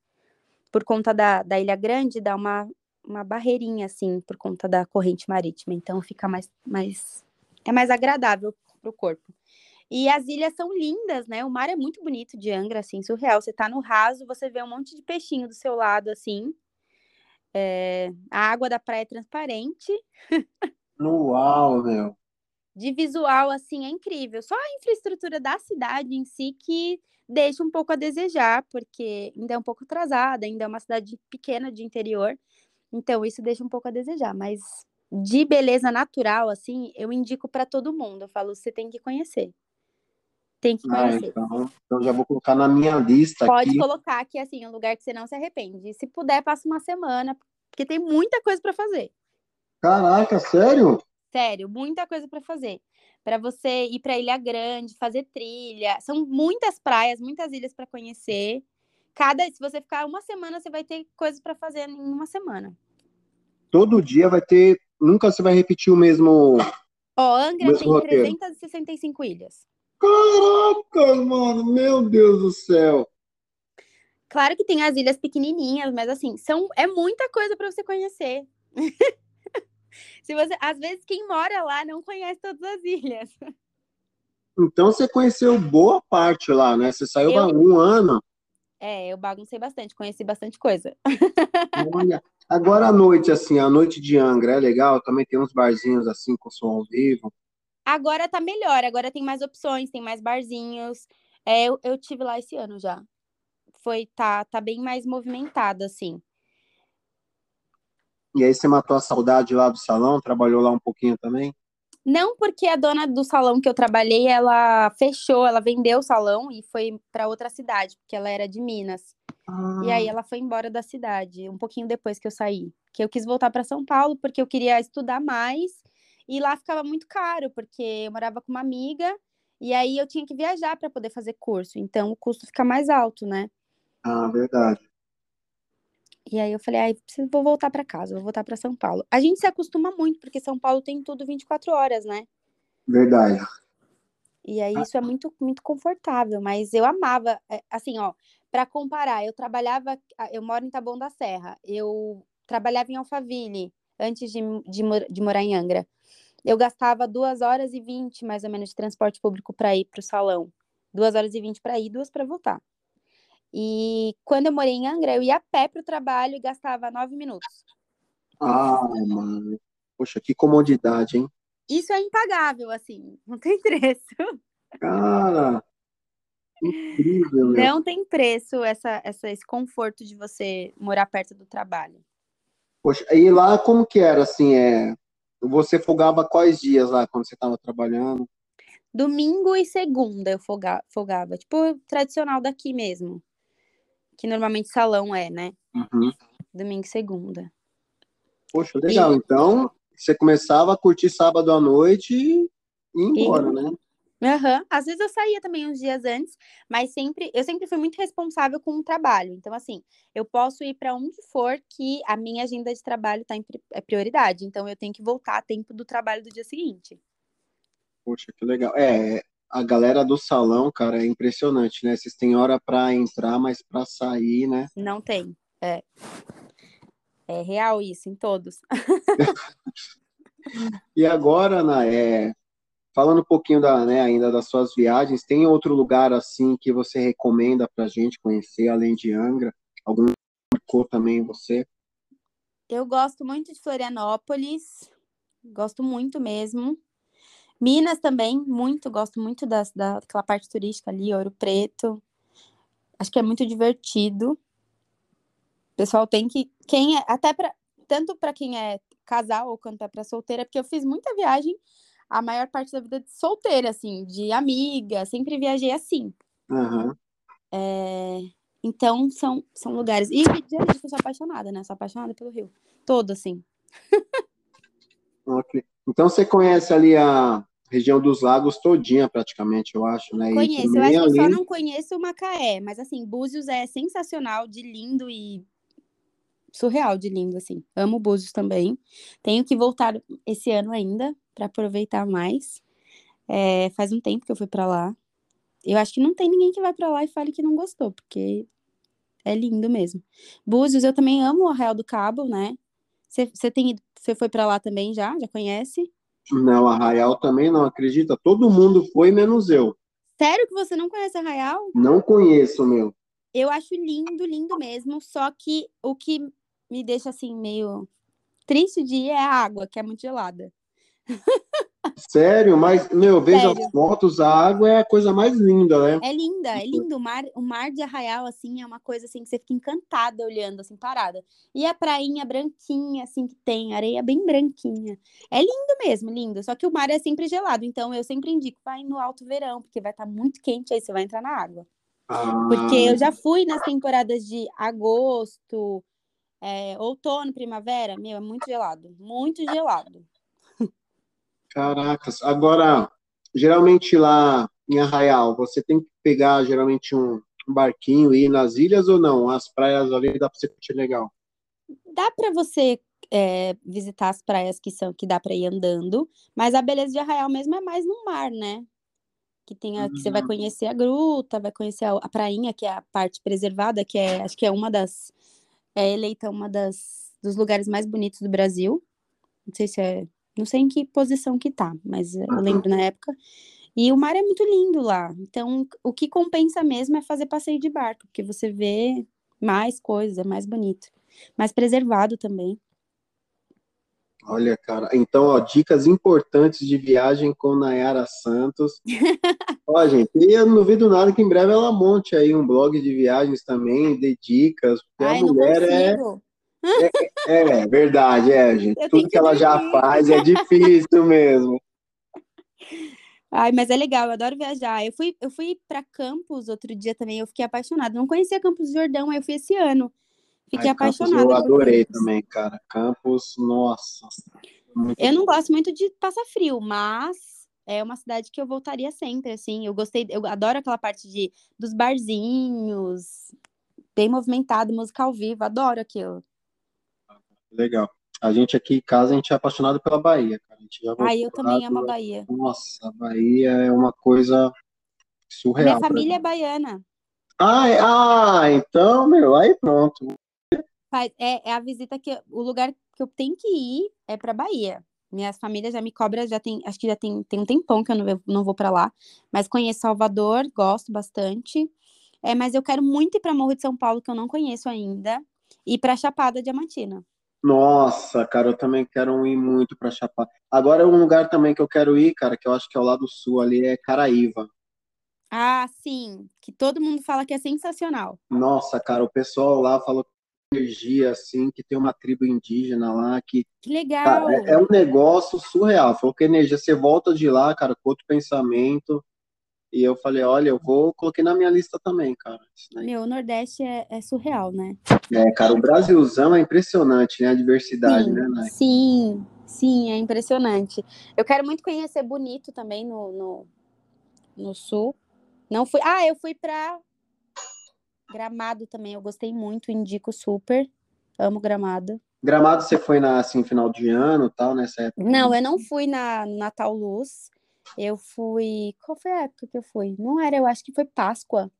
Por conta da, da Ilha Grande, dá uma, uma barreirinha, assim, por conta da corrente marítima. Então fica mais. mais é mais agradável para o corpo. E as ilhas são lindas, né? O mar é muito bonito de Angra, assim, surreal. Você tá no raso, você vê um monte de peixinho do seu lado, assim. É, a água da praia é transparente. Uau, meu. De visual, assim, é incrível. Só a infraestrutura da cidade em si que deixa um pouco a desejar, porque ainda é um pouco atrasada, ainda é uma cidade pequena de interior. Então, isso deixa um pouco a desejar. Mas de beleza natural, assim, eu indico para todo mundo. Eu falo, você tem que conhecer. Tem que Ah, conhecer. então, então já vou colocar na minha lista Pode aqui. colocar aqui, assim, um lugar que você não se arrepende. Se puder, passa uma semana, porque tem muita coisa para fazer. Caraca, sério? Sério, muita coisa para fazer. Para você ir para Ilha Grande, fazer trilha. São muitas praias, muitas ilhas para conhecer. Cada, se você ficar uma semana, você vai ter coisas para fazer em uma semana. Todo dia vai ter nunca você vai repetir o mesmo. Ó, Angra Mesmo tem roteiro. 365 ilhas. Caraca, mano, meu Deus do céu. Claro que tem as ilhas pequenininhas, mas assim, são é muita coisa para você conhecer. Se você, às vezes quem mora lá não conhece todas as ilhas. Então você conheceu boa parte lá, né? Você saiu Eu- um ano. É, eu baguncei bastante, conheci bastante coisa. Olha, agora à noite, assim, a noite de Angra é legal. Também tem uns barzinhos assim com som ao vivo. Agora tá melhor, agora tem mais opções, tem mais barzinhos. É, eu, eu tive lá esse ano já. Foi, tá, tá bem mais movimentado, assim. E aí você matou a saudade lá do salão, trabalhou lá um pouquinho também. Não porque a dona do salão que eu trabalhei, ela fechou, ela vendeu o salão e foi para outra cidade, porque ela era de Minas. E aí ela foi embora da cidade, um pouquinho depois que eu saí. Que eu quis voltar para São Paulo porque eu queria estudar mais e lá ficava muito caro, porque eu morava com uma amiga e aí eu tinha que viajar para poder fazer curso, então o custo fica mais alto, né? Ah, verdade. E aí eu falei, ai, preciso, vou voltar para casa, vou voltar para São Paulo. A gente se acostuma muito, porque São Paulo tem tudo 24 horas, né? Verdade. E aí isso é muito, muito confortável, mas eu amava, é, assim, ó, para comparar, eu trabalhava, ah, eu moro em Taboão da Serra, eu trabalhava em Alphaville antes de, de, de morar em Angra. Eu gastava duas horas e vinte, mais ou menos, de transporte público para ir para o salão. Duas horas e vinte para ir, duas para voltar. E quando eu morei em Angra, eu ia a pé para o trabalho e gastava nove minutos. Ah, mano. Poxa, que comodidade, hein? Isso é impagável, assim, não tem preço. Cara, incrível, meu. Não tem preço essa, essa, esse conforto de você morar perto do trabalho. Poxa, e lá como que era, assim, é... Você folgava quais dias lá quando você estava trabalhando? Domingo e segunda eu folga- folgava, tipo tradicional daqui mesmo. Que normalmente salão é, né? Uhum. Domingo e segunda. Poxa, legal. Então, você começava a curtir sábado à noite e ir embora, né? Aham. Às vezes eu saía também uns dias antes, mas sempre eu sempre fui muito responsável com o trabalho. Então, assim, eu posso ir para onde for que a minha agenda de trabalho tá em é prioridade. Então, eu tenho que voltar a tempo do trabalho do dia seguinte. Poxa, que legal. É, a galera do salão, cara, é impressionante, né? Vocês têm hora para entrar, mas para sair, né? Não tem. É. É real isso em todos. E agora, Ana, é, falando um pouquinho da, né, ainda das suas viagens, tem outro lugar assim que você recomenda pra gente conhecer, além de Angra? Algum marcou também você? Eu gosto muito de Florianópolis, gosto muito mesmo. Minas também, muito, gosto muito das, da- daquela parte turística ali, Ouro Preto. Acho que é muito divertido. O pessoal tem que, quem é, até para tanto para quem é casal ou quanto é para solteira, porque eu fiz muita viagem, a maior parte da vida de solteira, assim, de amiga, sempre viajei assim. Aham. É, Então, são, são lugares. E Rio de Janeiro, eu sou apaixonada, né? Sou apaixonada pelo Rio. Todo, assim. Ok. Então você conhece ali a região dos lagos todinha, praticamente, eu acho, né? E Conheço, eu acho que eu só não conheço o Macaé, mas assim, Búzios é sensacional, de lindo e surreal de lindo, assim. Amo Búzios também. Tenho que voltar esse ano ainda para aproveitar mais. É, faz um tempo que eu fui para lá. Eu acho que não tem ninguém que vai para lá e fale que não gostou, porque é lindo mesmo. Búzios, eu também amo o Arraial do Cabo, né? Você tem você foi para lá também já? Já conhece? Não, Arraial também não acredita. Todo mundo foi, menos eu. Sério que você não conhece Arraial? Não conheço, meu. Eu acho lindo, lindo mesmo. Só que o que me deixa assim meio triste de ir é a água, que é muito gelada. Sério, mas, meu, Sério. as fotos, a água é a coisa mais linda, né? É linda, é lindo. O mar, o mar de Arraial, assim, é uma coisa assim que você fica encantada olhando, assim, parada. E a prainha branquinha, assim, que tem, areia bem branquinha. É lindo mesmo, lindo. Só que o mar é sempre gelado. Então eu sempre indico, vai no alto verão, porque vai estar muito quente, aí você vai entrar na água. Porque Ah, eu já fui nas temporadas de agosto, é, outono, primavera, meu, é muito gelado, muito gelado. Caracas. Agora, geralmente lá em Arraial, você tem que pegar geralmente um barquinho e ir nas ilhas ou não? As praias ali dá pra você curtir legal. Dá pra você é, visitar as praias que são que dá para ir andando, mas a beleza de Arraial mesmo é mais no mar, né? Que tem a, que você vai Uhum. conhecer a gruta, vai conhecer a, a prainha, que é a parte preservada, que é acho que é uma das é eleita uma das dos lugares mais bonitos do Brasil. Não sei se é, não sei em que posição que tá, mas eu lembro na época. E o mar é muito lindo lá. Então, o que compensa mesmo é fazer passeio de barco, porque você vê mais coisas, é mais bonito. Mais preservado também. Olha, cara. Então, ó, dicas importantes de viagem com Nayara Santos. Ó, gente, e eu não duvido nada que em breve ela monte aí um blog de viagens também, dê dicas, porque Ai, a não mulher é, consigo. é verdade, é, gente. Eu Tudo que ela já faz é difícil mesmo. Ai, mas é legal, eu adoro viajar. Eu fui, eu fui para Campos outro dia também, eu fiquei apaixonada. Não conhecia Campos do Jordão, aí eu fui esse ano. Fiquei Ai, Campos, eu apaixonada adorei também, cara. Campos, nossa, muito Eu não gosto muito de passar frio, mas é uma cidade que eu voltaria sempre, assim. Eu gostei, eu adoro aquela parte de dos barzinhos, bem movimentado, música ao vivo, adoro aquilo. Legal. A gente aqui em casa, a gente é apaixonado pela Bahia, cara. A gente já Ai, eu também amo a Bahia. Nossa, a Bahia é uma coisa minha surreal. pra família é baiana. Ah, é- ah, então, meu, aí pronto. É, é a visita que o lugar que eu tenho que ir é para Bahia. Minhas famílias já me cobram, já tem, acho que já tem, tem um tempão que eu não, não vou para lá, mas conheço Salvador, gosto bastante. É, mas eu quero muito ir para Morro de São Paulo, que eu não conheço ainda, e para Chapada Diamantina. Nossa, cara, eu também quero ir muito pra Chapada. Agora, um lugar também que eu quero ir, cara, que eu acho que é o lado sul ali, é Caraíva. Ah, sim, que todo mundo fala que é sensacional. Nossa, cara, o pessoal lá falou energia, assim, que tem uma tribo indígena lá, que, Que legal! cara, é, é um negócio surreal. Falou que energia, você volta de lá, cara, com outro pensamento. E eu falei, olha, eu vou, coloquei na minha lista também, cara. Meu, o Nordeste é, é surreal, né? É, cara, o Brasilzão é impressionante, né? A diversidade, Sim, né, Nai? sim, sim, é impressionante. Eu quero muito conhecer Bonito também no, no, no sul. Não fui. Ah, eu fui pra Gramado também. Eu gostei muito, indico super. Amo Gramado. Gramado você foi na, assim, final de ano tal, nessa época? Não, eu não fui na Natal Luz. Eu fui. Qual foi a época que eu fui? Não era, eu acho que foi Páscoa.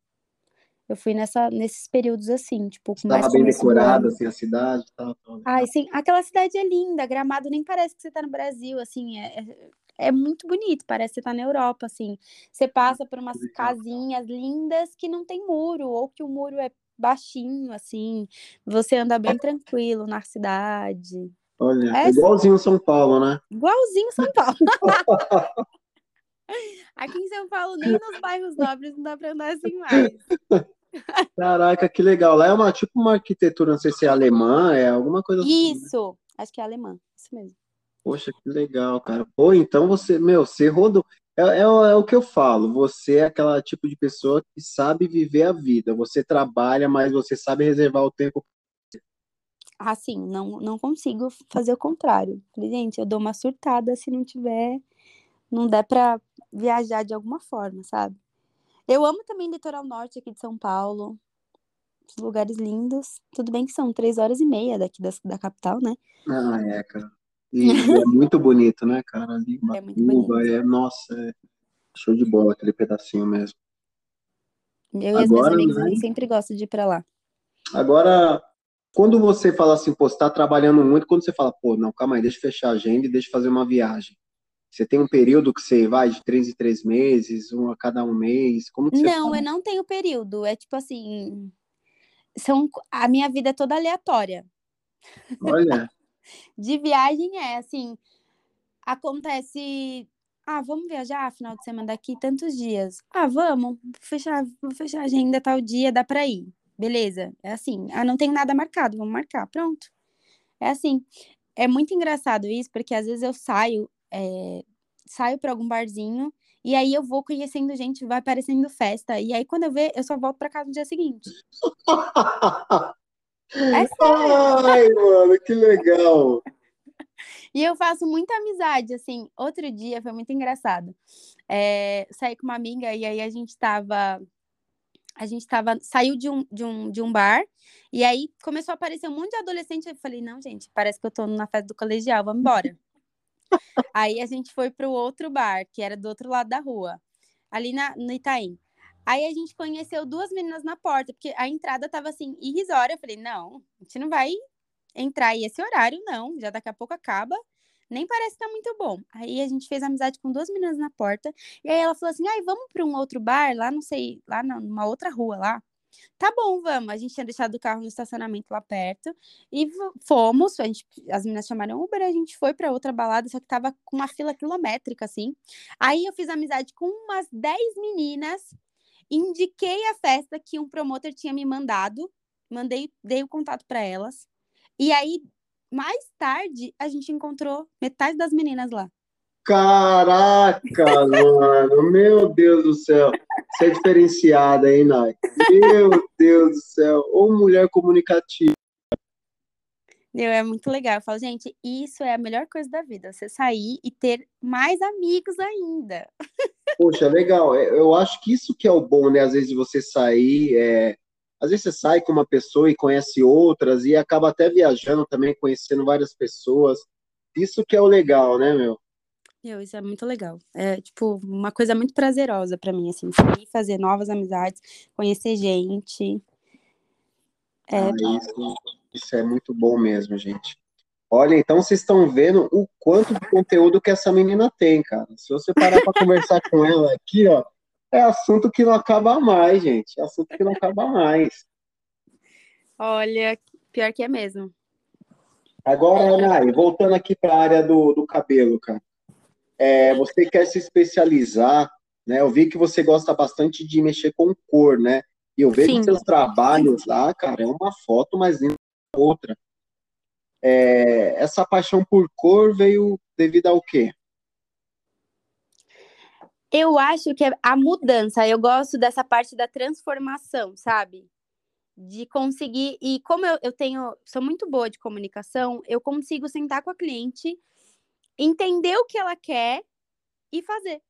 Eu fui nessa, nesses períodos assim, tipo, com mais Estava bem decorada, assim, a cidade e tal, tal. Ai, sim, aquela cidade é linda. Gramado nem parece que você tá no Brasil, assim, é, é, é muito bonito, parece que você tá na Europa, assim. Você passa por umas casinhas lindas que não tem muro, ou que o muro é baixinho, assim. Você anda bem tranquilo na cidade. Olha, É igualzinho São Paulo, né? igualzinho São Paulo. Aqui em São Paulo, nem nos bairros nobres não dá pra andar assim mais. Caraca, que legal. Lá é uma tipo uma arquitetura, não sei se é alemã, é alguma coisa assim. né? Isso, acho que é alemã, isso mesmo. Poxa, que legal, cara. Pô, então você, meu, você rodou. É, é, é o que eu falo, você é aquela tipo de pessoa que sabe viver a vida. Você trabalha, mas você sabe reservar o tempo. Assim, não, não consigo fazer o contrário. Gente, eu dou uma surtada se não tiver, não der pra viajar de alguma forma, sabe? Eu amo também litoral norte aqui de São Paulo. Os lugares lindos. Tudo bem que são três horas e meia daqui da, da capital, né? Ah, é, cara. E, é muito bonito, né, cara? Ali, É muito Ubatuba, bonito. é, nossa, é show de bola aquele pedacinho mesmo. Eu e Agora, amigos, né? a gente sempre gosta de ir pra lá. Agora, quando você fala assim, pô, você tá trabalhando muito, quando você fala, pô, não, calma aí, deixa eu fechar a agenda e deixa eu fazer uma viagem. Você tem um período que você vai de três em três meses, um a cada um mês? Como que você Não, faz? eu não tenho período. É tipo assim. São, a minha vida é toda aleatória. Olha, De viagem é assim. Acontece. Ah, vamos viajar final de semana daqui tantos dias. Ah, vamos. Fechar, vou fechar a agenda tal dia, dá pra ir. Beleza. É assim. Ah, não tenho nada marcado, vamos marcar. Pronto. É assim. É muito engraçado isso, porque às vezes eu saio, é, saio pra algum barzinho, e aí eu vou conhecendo gente, vai aparecendo festa. E aí, quando eu ver, eu só volto pra casa no dia seguinte. É sério. ai, mano, que legal. E eu faço muita amizade, assim. Outro dia foi muito engraçado. É, saí com uma amiga e aí a gente tava. a gente tava, saiu de um, de, um, de um bar, e aí começou a aparecer um monte de adolescente. Eu falei, não, gente, parece que eu tô na festa do colegial, vamos embora. Aí a gente foi pro outro bar, que era do outro lado da rua, ali na, no Itaim. Aí a gente conheceu duas meninas na porta, porque a entrada tava assim, irrisória. Eu falei, não, a gente não vai entrar aí esse horário, não. Já daqui a pouco acaba. Nem parece que tá muito bom. Aí a gente fez amizade com duas meninas na porta. E aí ela falou assim: ai, vamos para um outro bar, lá, não sei, lá numa outra rua lá. Tá bom, vamos. A gente tinha deixado o carro no estacionamento lá perto e fomos. A gente, as meninas chamaram Uber, a gente foi para outra balada, só que tava com uma fila quilométrica, assim. Aí eu fiz amizade com umas 10 meninas, indiquei a festa que um promotor tinha me mandado, mandei, dei o contato para elas. E aí mais tarde, a gente encontrou metade das meninas lá. Caraca, mano, meu Deus do céu. Você é diferenciada, hein, Nai? Meu Deus do céu. Ou mulher comunicativa. Meu, é muito legal. Eu falo, gente, isso é a melhor coisa da vida. Você sair e ter mais amigos ainda. Poxa, legal. É, eu acho que isso que é o bom, né? Às vezes você sair, é, às vezes você sai com uma pessoa e conhece outras e acaba até viajando também, conhecendo várias pessoas. Isso que é o legal, né, meu? Meu, isso é muito legal. É, tipo, uma coisa muito prazerosa para mim, assim, sair, fazer novas amizades, conhecer gente. É... Ah, isso, isso é muito bom mesmo, gente. Olha, então vocês estão vendo o quanto de conteúdo que essa menina tem, cara. Se você parar para conversar com ela aqui, ó, é assunto que não acaba mais, gente. É assunto que não acaba mais. Olha, pior que é mesmo. Agora, Nai, voltando aqui para a área do, do cabelo, cara. É, você quer se especializar, né? Eu vi que você gosta bastante de mexer com cor, né? E eu vejo Sim. seus trabalhos lá, cara, é uma foto mais linda que outra. É, essa paixão por cor veio devido ao quê? Eu acho que é a mudança, eu gosto dessa parte da transformação, sabe? De conseguir, e como eu, eu tenho, sou muito boa de comunicação, eu consigo sentar com a cliente, entender o que ela quer e fazer.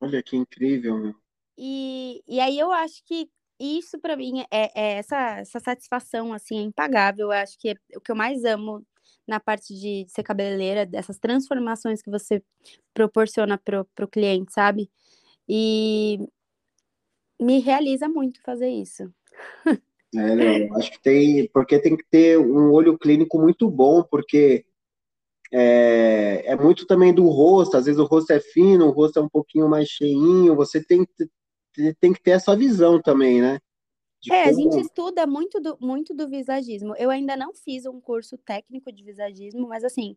Olha que incrível, meu. E, e aí eu acho que isso para mim é, é, essa, essa satisfação assim é impagável. Eu acho que é o que eu mais amo na parte de ser cabeleireira, dessas transformações que você proporciona pro, pro cliente, sabe? E me realiza muito fazer isso. É, não, acho que tem, porque tem que ter um olho clínico muito bom, porque é, é muito também do rosto, às vezes o rosto é fino, o rosto é um pouquinho mais cheinho, você tem, tem que ter essa visão também, né? é, a gente estuda muito do, muito do visagismo. Eu ainda não fiz um curso técnico de visagismo, mas assim,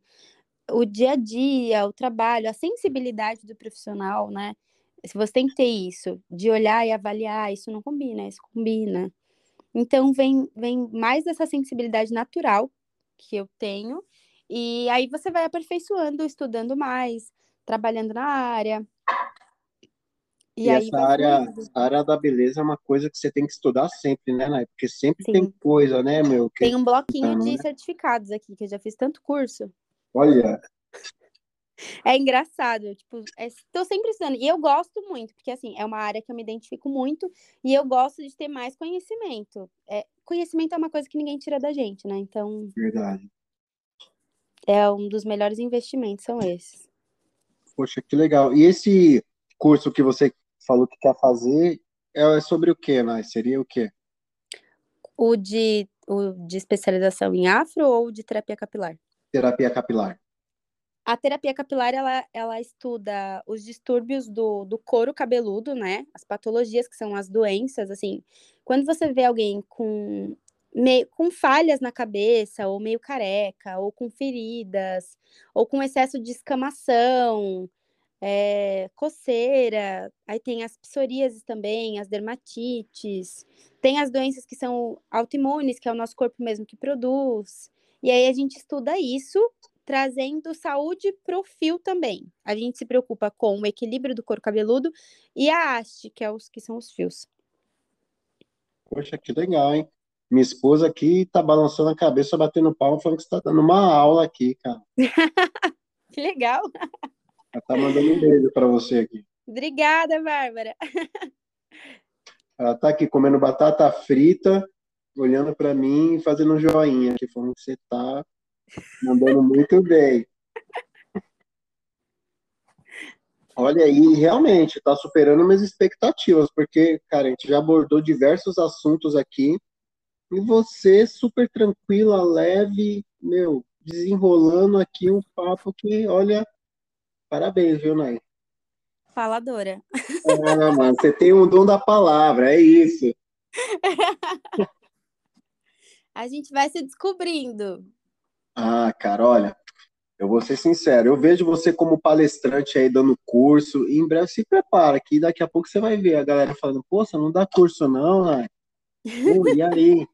o dia a dia, o trabalho, a sensibilidade do profissional, né? Se você tem que ter isso, de olhar e avaliar, isso não combina, isso combina. Então vem, vem mais dessa sensibilidade natural que eu tenho, e aí você vai aperfeiçoando, estudando mais, trabalhando na área. E, e essa área, a área da beleza é uma coisa que você tem que estudar sempre, né, Nay? Porque sempre Sim. tem coisa, né, meu? Que... Tem um bloquinho então, de né? certificados aqui, que eu já fiz tanto curso. Olha. É engraçado, tipo, estou é, sempre estudando. E eu gosto muito, porque assim, é uma área que eu me identifico muito e eu gosto de ter mais conhecimento. É, conhecimento é uma coisa que ninguém tira da gente, né? Então. Verdade. É um dos melhores investimentos, são esses. Poxa, que legal. E esse curso que você falou que quer fazer é sobre o quê, né? Seria o quê? O de, o de especialização em afro ou de terapia capilar? Terapia capilar. A terapia capilar, ela, ela estuda os distúrbios do, do couro cabeludo, né? As patologias, que são as doenças, assim. Quando você vê alguém com, meio, com falhas na cabeça, ou meio careca, ou com feridas, ou com excesso de escamação, é, coceira, aí tem as psoríases também, as dermatites, tem as doenças que são autoimunes, que é o nosso corpo mesmo que produz. E aí a gente estuda isso, trazendo saúde para o fio também. A gente se preocupa com o equilíbrio do couro cabeludo e a haste, que, é os, que são os fios. Poxa, que legal, hein? Minha esposa aqui tá balançando a cabeça, batendo palma, falando que você tá dando uma aula aqui, cara. que legal! Ela tá mandando um beijo para você aqui. Obrigada, Bárbara. Ela tá aqui comendo batata frita, olhando para mim e fazendo um joinha, que falando que você tá mandando muito bem. Olha aí, realmente está superando minhas expectativas, porque, cara, a gente já abordou diversos assuntos aqui e você super tranquila, leve, meu, desenrolando aqui um papo que, olha, parabéns, viu, Nay? Faladora. Ah, mano, você tem um dom da palavra, é isso. A gente vai se descobrindo. Ah, cara, olha, eu vou ser sincero, eu vejo você como palestrante aí dando curso, e em breve se prepara, que daqui a pouco você vai ver a galera falando, poxa, não dá curso não, né? E aí?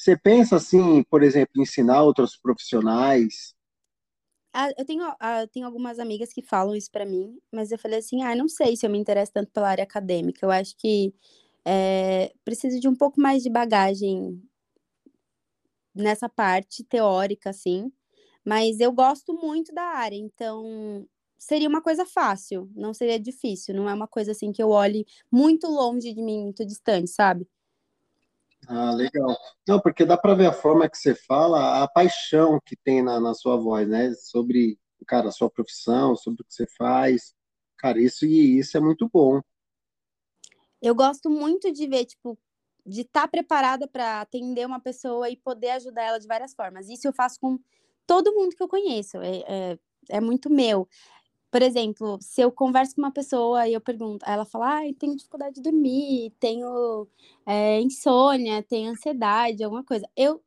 Você pensa assim, por exemplo, ensinar outros profissionais? Ah, eu tenho, ah, eu tenho algumas amigas que falam isso para mim, mas eu falei assim, ah, não sei se eu me interesso tanto pela área acadêmica. Eu acho que é, preciso de um pouco mais de bagagem nessa parte teórica, assim, mas eu gosto muito da área, então seria uma coisa fácil, não seria difícil, não é uma coisa assim que eu olhe muito longe de mim, muito distante, sabe? Ah, legal. Não, porque dá para ver a forma que você fala, a paixão que tem na, na sua voz, né? Sobre, cara, a sua profissão, sobre o que você faz. Cara, isso e isso é muito bom. Eu gosto muito de ver, tipo, de estar tá preparada para atender uma pessoa e poder ajudar ela de várias formas. Isso eu faço com todo mundo que eu conheço, é, é, é muito meu. Por exemplo, se eu converso com uma pessoa e eu pergunto, ela fala, ah, tenho dificuldade de dormir, tenho é, insônia, tenho ansiedade, alguma coisa. Eu,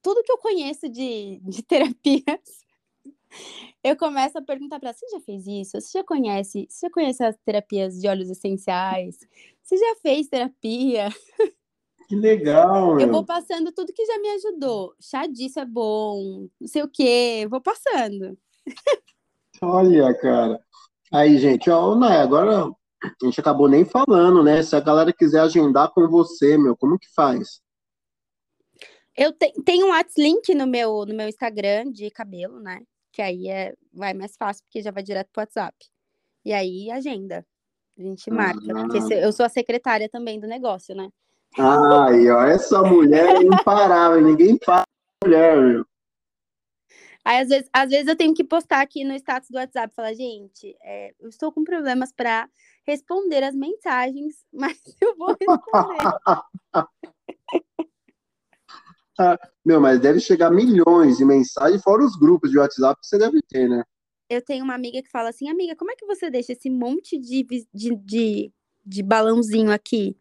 tudo que eu conheço de, de terapias, eu começo a perguntar para ela, você já fez isso? Você já conhece? Você já conhece as terapias de óleos essenciais? Você já fez terapia? Que legal, meu. Eu vou passando tudo que já me ajudou. Chá disso é bom, não sei o quê, vou passando. Olha, cara. Aí, gente, ó, Nai, agora a gente acabou nem falando, né? Se a galera quiser agendar com você, meu, como que faz? Eu te, tenho um WhatsApp no meu, no meu Instagram de cabelo, né? Que aí é, vai mais fácil, porque já vai direto pro WhatsApp. E aí, agenda. A gente marca. Ah. Porque eu sou a secretária também do negócio, né? Ai, ó, essa mulher é imparável, ninguém para mulher, meu. Aí, às vezes, às vezes eu tenho que postar aqui no status do WhatsApp, falar, gente, é, eu estou com problemas para responder as mensagens, mas eu vou responder. meu, mas deve chegar milhões de mensagens, fora os grupos de WhatsApp que você deve ter, né? Eu tenho uma amiga que fala assim, amiga, como é que você deixa esse monte de, de, de, de balãozinho aqui?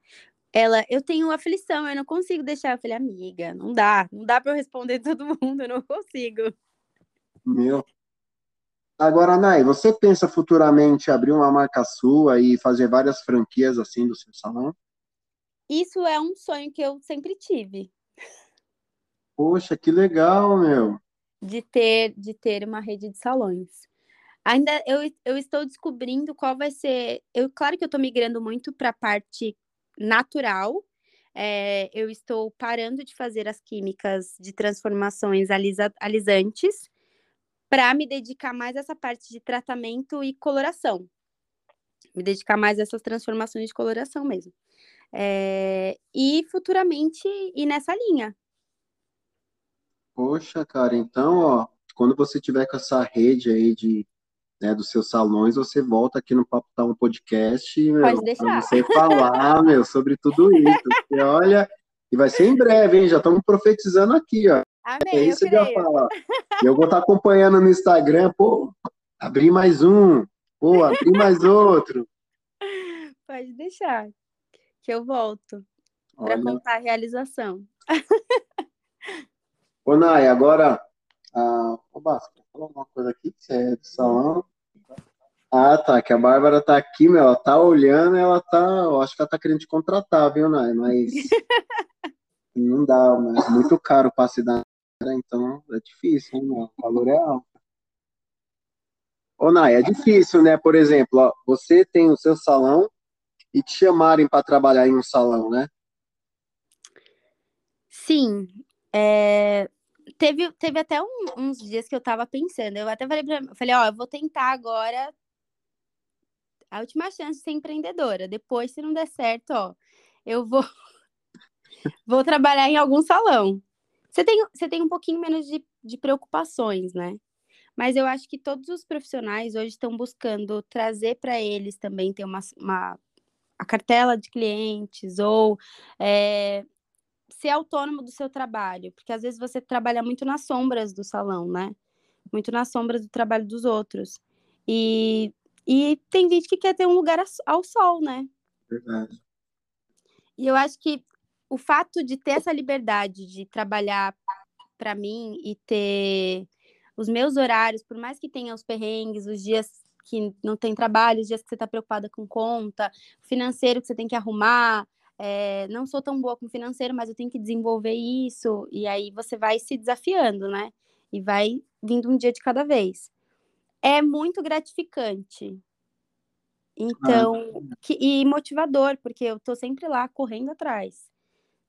Ela, eu tenho aflição, eu não consigo deixar. Eu falei, amiga, não dá, não dá para eu responder todo mundo, eu não consigo. Meu. Agora, Nai, você pensa futuramente abrir uma marca sua e fazer várias franquias assim do seu salão? Isso é um sonho que eu sempre tive. Poxa, que legal, meu. De ter, de ter uma rede de salões. Ainda eu, eu estou descobrindo qual vai ser. Eu, claro que eu estou migrando muito para a parte natural. É, eu estou parando de fazer as químicas de transformações alisa, alisantes para me dedicar mais a essa parte de tratamento e coloração. Me dedicar mais a essas transformações de coloração mesmo. É, e futuramente ir nessa linha. Poxa, cara, então, ó, quando você tiver com essa rede aí de né, dos seus salões, você volta aqui no Papo Tá um podcast, meu, para você falar, meu, sobre tudo isso. Porque, olha, e vai ser em breve, hein? Já estamos profetizando aqui, ó. Amém, é isso que eu. Eu vou estar tá acompanhando no Instagram, pô, abri mais um, pô, abri mais outro. Pode deixar, que eu volto para contar a realização. Ô, Nai, agora, ah, ô, Basco, falar uma coisa aqui, que você é do salão. Ah, tá, que a Bárbara tá aqui, meu, ela tá olhando, ela tá, eu acho que ela tá querendo te contratar, viu, Nai, mas não dá, mas é muito caro o passe da então é difícil, hein, meu, o valor é alto. Ô, Nai, é difícil, né, por exemplo, ó, você tem o seu salão e te chamarem para trabalhar em um salão, né? Sim, é, teve, teve até um, uns dias que eu tava pensando. Eu até falei pra falei, ó, eu vou tentar agora a última chance de ser empreendedora. Depois, se não der certo, ó, eu vou vou trabalhar em algum salão. Você tem, você tem um pouquinho menos de, de preocupações, né? Mas eu acho que todos os profissionais hoje estão buscando trazer para eles também ter uma, uma a cartela de clientes ou é, ser autônomo do seu trabalho, porque às vezes você trabalha muito nas sombras do salão, né? Muito nas sombras do trabalho dos outros. E, e tem gente que quer ter um lugar ao sol, né? Verdade. E eu acho que o fato de ter essa liberdade de trabalhar para mim e ter os meus horários, por mais que tenha os perrengues, os dias que não tem trabalho, os dias que você está preocupada com conta, financeiro que você tem que arrumar, é, não sou tão boa com financeiro, mas eu tenho que desenvolver isso, e aí você vai se desafiando, né? E vai vindo um dia de cada vez. É muito gratificante. Então, ah. que, e motivador, porque eu tô sempre lá correndo atrás.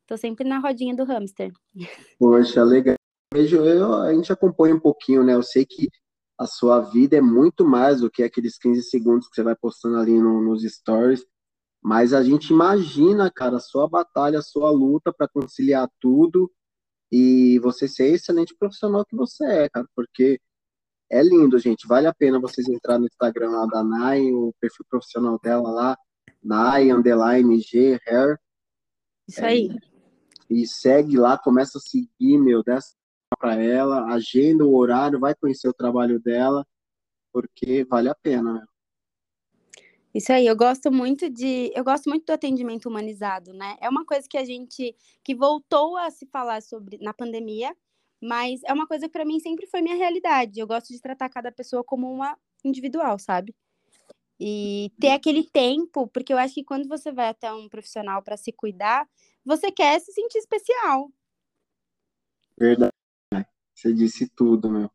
Tô sempre na rodinha do hamster. Poxa, legal. Vejo, eu, a gente acompanha um pouquinho, né? Eu sei que a sua vida é muito mais do que aqueles 15 segundos que você vai postando ali no, nos stories. Mas a gente imagina, cara, a sua batalha, a sua luta para conciliar tudo e você ser excelente profissional que você é, cara, porque é lindo, gente. Vale a pena vocês entrar no Instagram lá da Nai, o perfil profissional dela lá, Nai, underline, G, hair. Isso aí. É, e segue lá, começa a seguir, meu, dessa para ela, agenda o horário, vai conhecer o trabalho dela, porque vale a pena, meu. Isso aí, eu gosto muito de, eu gosto muito do atendimento humanizado, né? É uma coisa que a gente que voltou a se falar sobre na pandemia, mas é uma coisa que para mim sempre foi minha realidade. Eu gosto de tratar cada pessoa como uma individual, sabe? E ter aquele tempo, porque eu acho que quando você vai até um profissional para se cuidar, você quer se sentir especial. Verdade. Você disse tudo, meu.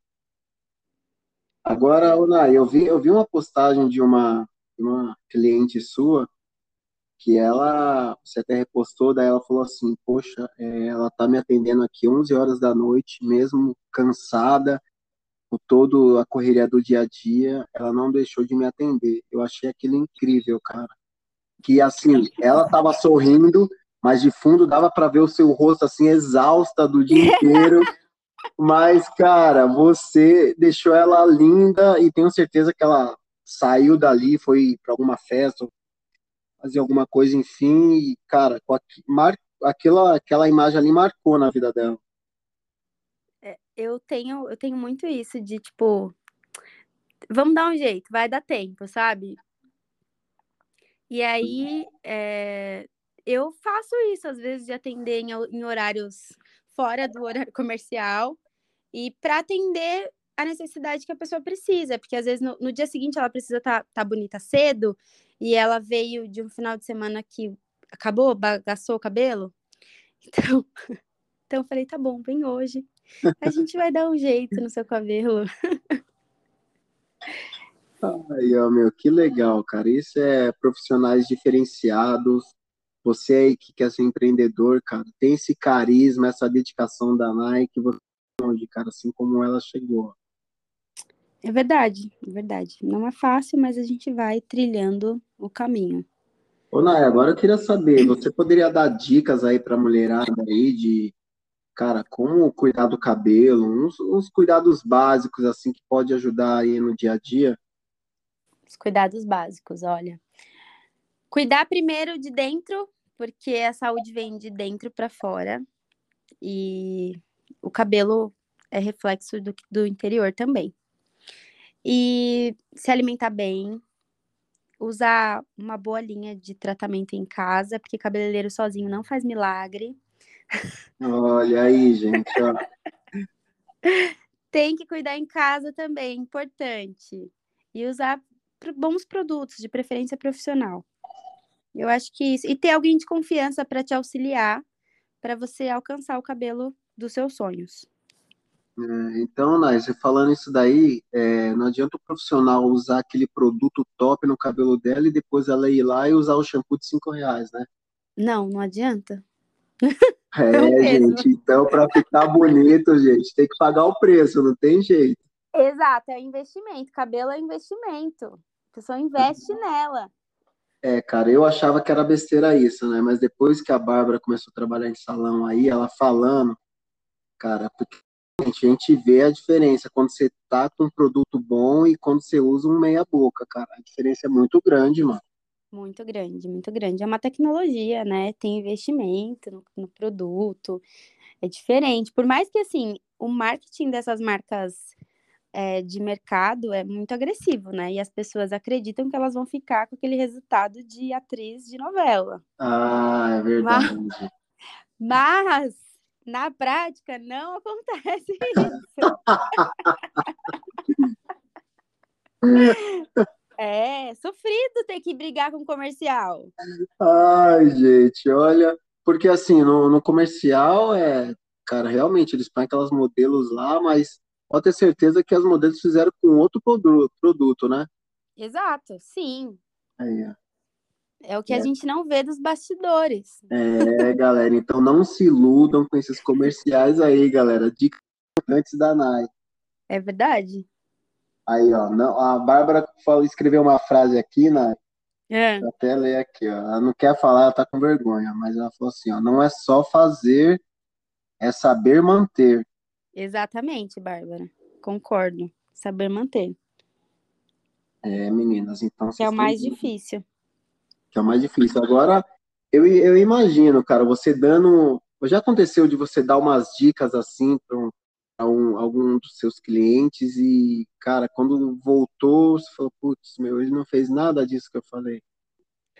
Agora, Unai, eu vi, eu vi uma postagem de uma uma cliente sua que ela, você até repostou, daí ela falou assim, poxa, é, ela tá me atendendo aqui 11 horas da noite, mesmo cansada, com toda a correria do dia a dia, ela não deixou de me atender. Eu achei aquilo incrível, cara. Que assim, ela tava sorrindo, mas de fundo dava para ver o seu rosto assim exausta do dia inteiro. Mas, cara, você deixou ela linda e tenho certeza que ela saiu dali, foi para alguma festa, fazer alguma coisa, enfim, e, cara, mar, aquela, aquela imagem ali marcou na vida dela. É, eu tenho, eu tenho muito isso de tipo, vamos dar um jeito, vai dar tempo, sabe? E aí é, eu faço isso às vezes de atender em, em horários fora do horário comercial e para atender a necessidade que a pessoa precisa, porque às vezes no, no dia seguinte ela precisa estar tá, tá bonita cedo e ela veio de um final de semana que acabou, bagaçou o cabelo. Então, então eu falei, tá bom, vem hoje. A gente vai dar um jeito no seu cabelo. Ai, meu, que legal, cara. Isso é profissionais diferenciados. Você aí que quer ser empreendedor, cara, tem esse carisma, essa dedicação da Nike, você onde, cara, assim como ela chegou. É verdade, é verdade. Não é fácil, mas a gente vai trilhando o caminho. Ô, Nay, agora eu queria saber, você poderia dar dicas aí para a mulherada aí de, cara, como cuidar do cabelo, uns, uns cuidados básicos, assim, que pode ajudar aí no dia a dia? Os cuidados básicos, olha. Cuidar primeiro de dentro, porque a saúde vem de dentro para fora. E o cabelo é reflexo do, do interior também. E se alimentar bem, usar uma boa linha de tratamento em casa, porque cabeleireiro sozinho não faz milagre. Olha aí, gente. Ó. Tem que cuidar em casa também, importante. E usar bons produtos, de preferência profissional. Eu acho que isso. E ter alguém de confiança para te auxiliar, para você alcançar o cabelo dos seus sonhos. É, então, Nais, falando isso daí, é, não adianta o profissional usar aquele produto top no cabelo dela e depois ela ir lá e usar o shampoo de cinco reais, né? Não, não adianta. É, gente, então para ficar bonito, gente, tem que pagar o preço, não tem jeito. Exato, é investimento. Cabelo é investimento. A pessoa investe uhum. nela. É, cara, eu achava que era besteira isso, né? Mas depois que a Bárbara começou a trabalhar em salão aí, ela falando, cara, porque a gente vê a diferença quando você tá com um produto bom e quando você usa um meia boca, cara. A diferença é muito grande, mano. Muito grande, muito grande. É uma tecnologia, né? Tem investimento no, no produto, é diferente. Por mais que, assim, o marketing dessas marcas é, de mercado é muito agressivo, né? E as pessoas acreditam que elas vão ficar com aquele resultado de atriz de novela. Ah, é verdade. Mas, mas na prática não acontece isso. é sofrido ter que brigar com comercial. Ai, gente, olha, porque assim, no, no comercial é, cara, realmente eles põem aquelas modelos lá, mas pode ter certeza que as modelos fizeram com outro produto, produto né? Exato, sim. Aí, ó. É o que é. a gente não vê dos bastidores. É, galera, então não se iludam com esses comerciais aí, galera. Dica antes da Nai. É verdade. Aí, ó, não, a Bárbara falou, escreveu uma frase aqui, Nai. É. Até ler aqui, ó. Ela não quer falar, ela tá com vergonha, mas ela falou assim, ó, não é só fazer, é saber manter. Exatamente, Bárbara. Concordo. Saber manter. É, meninas, então. Que é o mais difícil que é o mais difícil. Agora, eu, eu imagino, cara, você dando. Já aconteceu de você dar umas dicas assim para um, algum dos seus clientes e, cara, quando voltou, você falou, putz, meu, ele não fez nada disso que eu falei.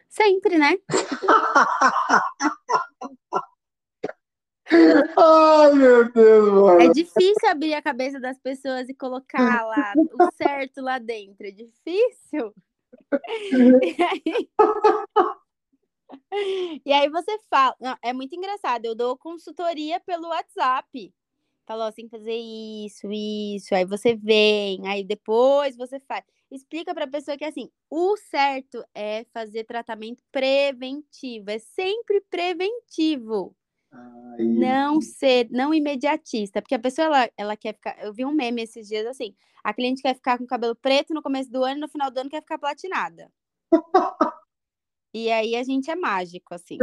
Sempre, né? Ai, meu Deus, mano. É difícil abrir a cabeça das pessoas e colocar lá o certo lá dentro. É difícil. e, aí... e aí você fala. Não, é muito engraçado. Eu dou consultoria pelo WhatsApp. Falou assim, fazer isso, isso. Aí você vem, aí depois você faz. Explica para a pessoa que assim, o certo é fazer tratamento preventivo, é sempre preventivo. Ai. Não ser, não imediatista, porque a pessoa ela, ela quer ficar. Eu vi um meme esses dias assim: a cliente quer ficar com cabelo preto no começo do ano e no final do ano quer ficar platinada. e aí a gente é mágico, assim.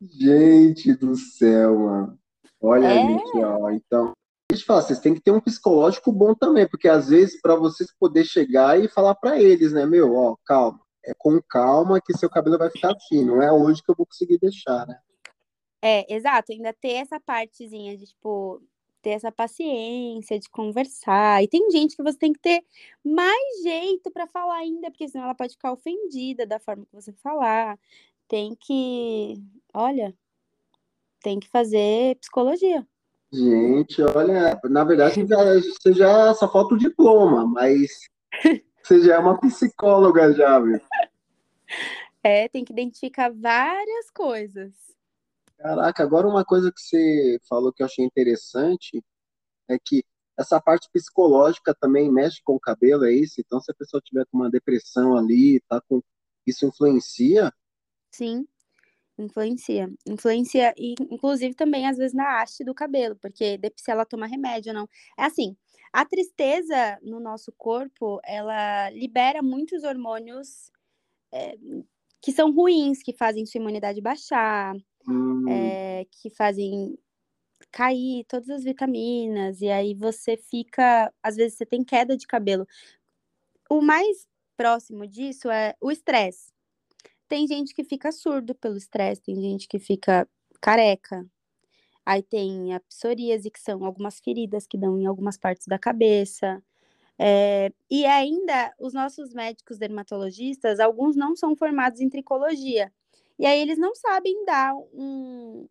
Gente do céu, mano. Olha, é... gente, ó. Então, deixa eu falar, vocês têm que ter um psicológico bom também, porque às vezes para vocês poder chegar e falar para eles, né, meu, ó, calma, é com calma que seu cabelo vai ficar assim, não é hoje que eu vou conseguir deixar, né? É, exato, ainda ter essa partezinha de, tipo, ter essa paciência de conversar. E tem gente que você tem que ter mais jeito para falar ainda, porque senão ela pode ficar ofendida da forma que você falar. Tem que, olha, tem que fazer psicologia. Gente, olha, na verdade você já, só falta o diploma, mas você já é uma psicóloga já, viu? É, tem que identificar várias coisas. Caraca, agora uma coisa que você falou que eu achei interessante é que essa parte psicológica também mexe com o cabelo, é isso? Então, se a pessoa tiver com uma depressão ali, tá com isso influencia? Sim, influencia. Influencia, e, inclusive, também, às vezes, na haste do cabelo, porque se ela toma remédio ou não. É assim, a tristeza no nosso corpo, ela libera muitos hormônios é, que são ruins, que fazem sua imunidade baixar, hum. é, que fazem cair todas as vitaminas, e aí você fica. Às vezes você tem queda de cabelo. O mais próximo disso é o estresse. Tem gente que fica surdo pelo estresse, tem gente que fica careca. Aí tem a psoríase, que são algumas feridas que dão em algumas partes da cabeça. É, e ainda, os nossos médicos dermatologistas, alguns não são formados em tricologia. E aí eles não sabem dar um,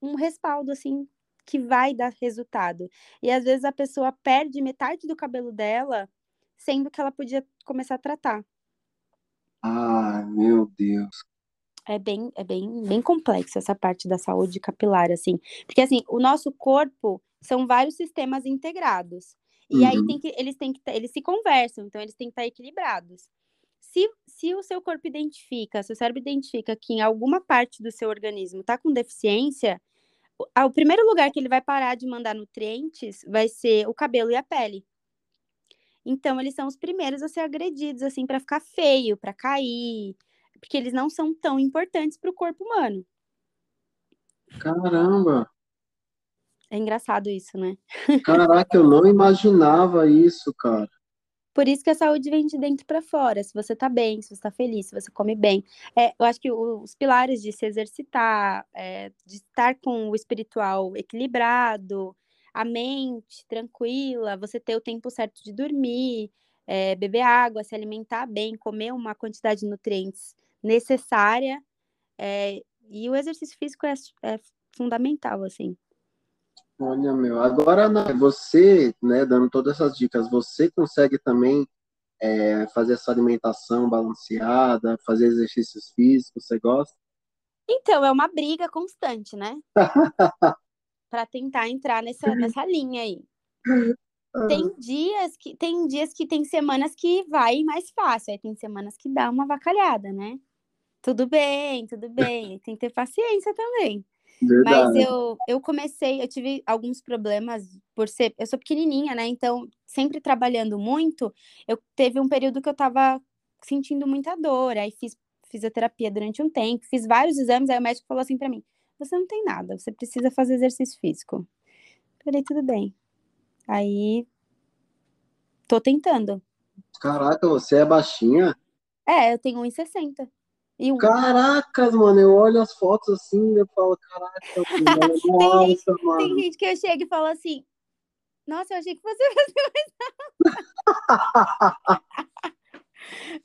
um respaldo, assim, que vai dar resultado. E às vezes a pessoa perde metade do cabelo dela, sendo que ela podia começar a tratar. Ah, meu Deus. É bem, é bem, bem complexa essa parte da saúde capilar, assim. Porque, assim, o nosso corpo são vários sistemas integrados. E uhum. aí tem que, eles têm que eles se conversam, então eles têm que estar equilibrados. Se, se o seu corpo identifica, seu cérebro identifica que em alguma parte do seu organismo está com deficiência, o, o primeiro lugar que ele vai parar de mandar nutrientes vai ser o cabelo e a pele. Então, eles são os primeiros a ser agredidos, assim, para ficar feio, para cair, porque eles não são tão importantes para o corpo humano. Caramba! É engraçado isso, né? Caraca, eu não imaginava isso, cara. Por isso que a saúde vem de dentro para fora. Se você tá bem, se você tá feliz, se você come bem. É, eu acho que os pilares de se exercitar, é, de estar com o espiritual equilibrado, a mente tranquila, você ter o tempo certo de dormir, é, beber água, se alimentar bem, comer uma quantidade de nutrientes necessária. É, e o exercício físico é, é fundamental, assim. Olha, meu, agora você, né, dando todas essas dicas, você consegue também é, fazer essa alimentação balanceada, fazer exercícios físicos, você gosta? Então, é uma briga constante, né? Para tentar entrar nessa, nessa linha aí. Tem dias que tem dias que tem semanas que vai mais fácil, aí tem semanas que dá uma vacalhada, né? Tudo bem, tudo bem, tem que ter paciência também. Verdade. Mas eu, eu comecei, eu tive alguns problemas por ser. Eu sou pequenininha, né? Então, sempre trabalhando muito, eu teve um período que eu tava sentindo muita dor. Aí fiz fisioterapia durante um tempo, fiz vários exames. Aí o médico falou assim para mim: Você não tem nada, você precisa fazer exercício físico. Falei, tudo bem. Aí. Tô tentando. Caraca, você é baixinha? É, eu tenho 1,60. Caracas, mano, eu olho as fotos assim e eu falo, caraca, mano, tem, gente, mano. tem gente que eu chego e falo assim, nossa, eu achei que você fosse mais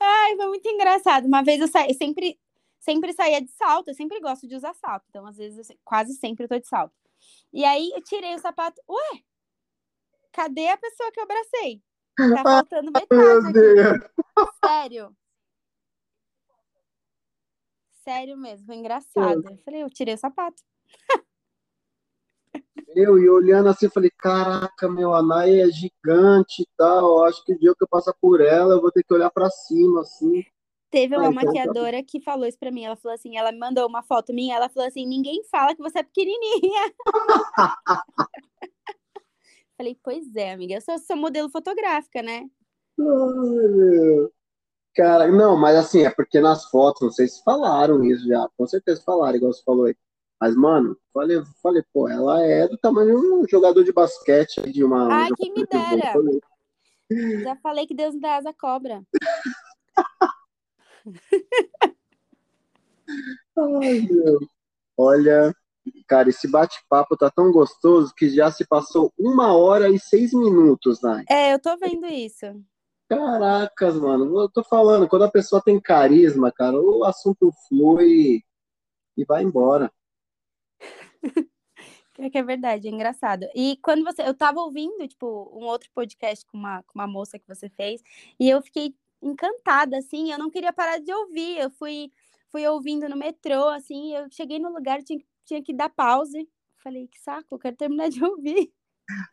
Ai, foi muito engraçado. Uma vez eu saí, sempre, sempre saía de salto, eu sempre gosto de usar salto, então às vezes, eu, quase sempre eu tô de salto. E aí eu tirei o sapato, ué, cadê a pessoa que eu abracei? Tá faltando metade. Sério. Sério mesmo, foi engraçado. Eu falei, eu tirei o sapato. Eu, e olhando assim, falei, caraca, meu, a Nai é gigante e tal, acho que o dia que eu passar por ela, eu vou ter que olhar para cima, assim. Teve uma então, tá maquiadora que falou isso pra mim, ela falou assim, ela me mandou uma foto minha, ela falou assim, ninguém fala que você é pequenininha. falei, pois é, amiga, eu sou, sou modelo fotográfica, né? Ai, meu. Cara, não, mas assim, é porque nas fotos, não sei se falaram isso já, com certeza falaram, igual você falou aí. Mas, mano, falei, falei, pô, ela é do tamanho de um jogador de basquete, de uma. Ai, que me dera! Já falei que Deus não dá asa cobra. Ai, meu. Olha, cara, esse bate-papo tá tão gostoso que já se passou uma hora e seis minutos, né? É, eu tô vendo isso. Caracas, mano, eu tô falando, quando a pessoa tem carisma, cara, o assunto flui e vai embora. É que é verdade, é engraçado. E quando você. Eu tava ouvindo, tipo, um outro podcast com uma, com uma moça que você fez, e eu fiquei encantada, assim, eu não queria parar de ouvir. Eu fui, fui ouvindo no metrô, assim, eu cheguei no lugar, tinha, tinha que dar pause. Falei, que saco, eu quero terminar de ouvir.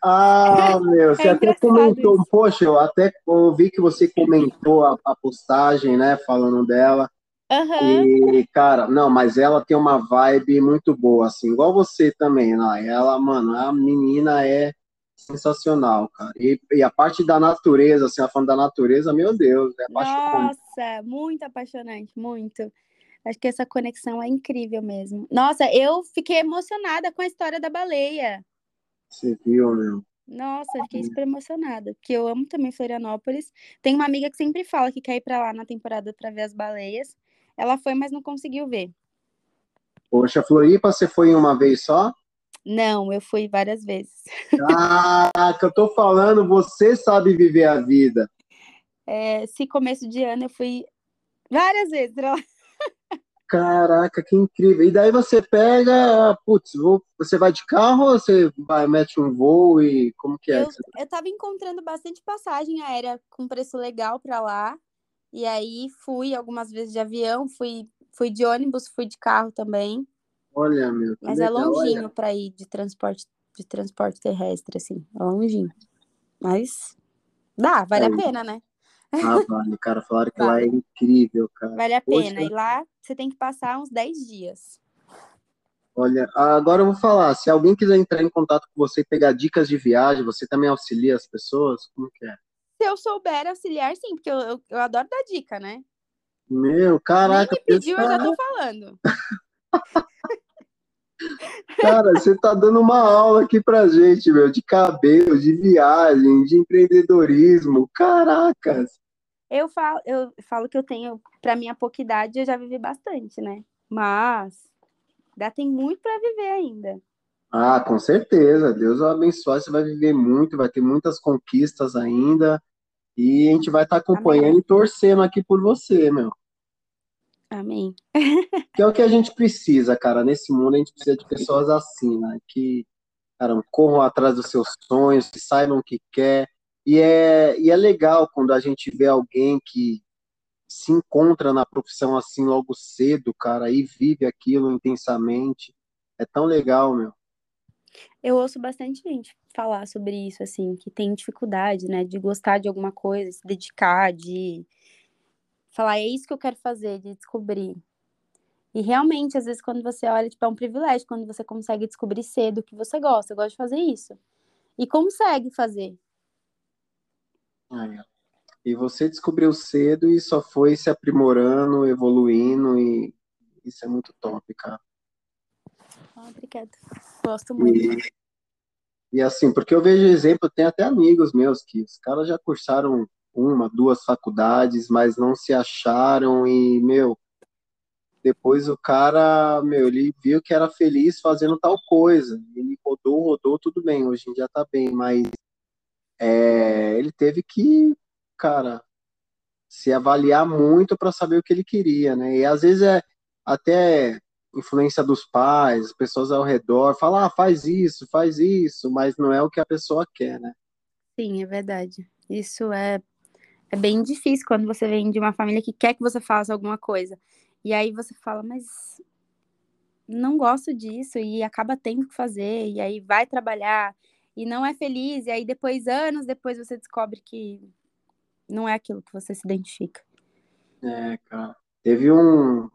Ah, meu, você é até comentou, isso. poxa, eu até ouvi que você comentou a, a postagem, né, falando dela. Uhum. E, cara, não, mas ela tem uma vibe muito boa, assim, igual você também, né? Ela, mano, a menina é sensacional, cara. E, e a parte da natureza, assim, a falando da natureza, meu Deus, é apaixonante. Nossa, muito apaixonante, muito. Acho que essa conexão é incrível mesmo. Nossa, eu fiquei emocionada com a história da baleia. Você viu, meu? Nossa, eu fiquei super emocionada, porque eu amo também Florianópolis. Tem uma amiga que sempre fala que quer ir pra lá na temporada pra ver as baleias. Ela foi, mas não conseguiu ver. Poxa, Floripa, você foi uma vez só? Não, eu fui várias vezes. Ah, que eu tô falando, você sabe viver a vida. É, esse começo de ano eu fui várias vezes. Caraca, que incrível. E daí você pega, putz, vou, você vai de carro ou você vai, mete um voo e como que é? Eu, eu tava encontrando bastante passagem aérea com preço legal para lá. E aí fui algumas vezes de avião, fui, fui de ônibus, fui de carro também. Olha, meu. Mas é legal, é longinho para ir de transporte, de transporte terrestre, assim. É longinho. Mas dá, vale é. a pena, né? Ah, vale, cara, falaram que vale. lá é incrível, cara. Vale a Poxa. pena. E lá você tem que passar uns 10 dias. Olha, agora eu vou falar, se alguém quiser entrar em contato com você e pegar dicas de viagem, você também auxilia as pessoas? Como que é? Se eu souber auxiliar, sim, porque eu, eu, eu adoro dar dica, né? Meu, caraca. Nem me pediu, eu já tô falando. Cara, você tá dando uma aula aqui pra gente, meu, de cabelo, de viagem, de empreendedorismo. Caracas! Eu falo, eu falo que eu tenho, pra minha pouca idade, eu já vivi bastante, né? Mas ainda tem muito para viver ainda. Ah, com certeza. Deus vai abençoar, você vai viver muito, vai ter muitas conquistas ainda. E a gente vai estar tá acompanhando Amém. e torcendo aqui por você, meu. Amém. Que é o que a gente precisa, cara. Nesse mundo a gente precisa de pessoas assim, né? Que, cara, corram atrás dos seus sonhos, que saibam o que quer. E é, e é legal quando a gente vê alguém que se encontra na profissão assim logo cedo, cara, e vive aquilo intensamente. É tão legal, meu. Eu ouço bastante gente falar sobre isso, assim, que tem dificuldade, né, de gostar de alguma coisa, se dedicar, de falar, é isso que eu quero fazer, de descobrir. E realmente, às vezes, quando você olha, tipo, é um privilégio quando você consegue descobrir cedo o que você gosta. Eu gosto de fazer isso. E consegue fazer. É. E você descobriu cedo e só foi se aprimorando, evoluindo, e isso é muito top, cara. Ah, obrigada. Gosto muito. E, e assim, porque eu vejo exemplo, tem até amigos meus que os caras já cursaram uma, duas faculdades, mas não se acharam e, meu, depois o cara, meu, ele viu que era feliz fazendo tal coisa. Ele rodou, rodou, tudo bem, hoje em dia tá bem, mas é, ele teve que, cara, se avaliar muito para saber o que ele queria, né? E às vezes é até influência dos pais, pessoas ao redor, falar, ah, faz isso, faz isso, mas não é o que a pessoa quer, né? Sim, é verdade. Isso é é bem difícil quando você vem de uma família que quer que você faça alguma coisa. E aí você fala, mas não gosto disso e acaba tendo que fazer, e aí vai trabalhar e não é feliz, e aí depois, anos depois, você descobre que não é aquilo que você se identifica. É, cara. Teve um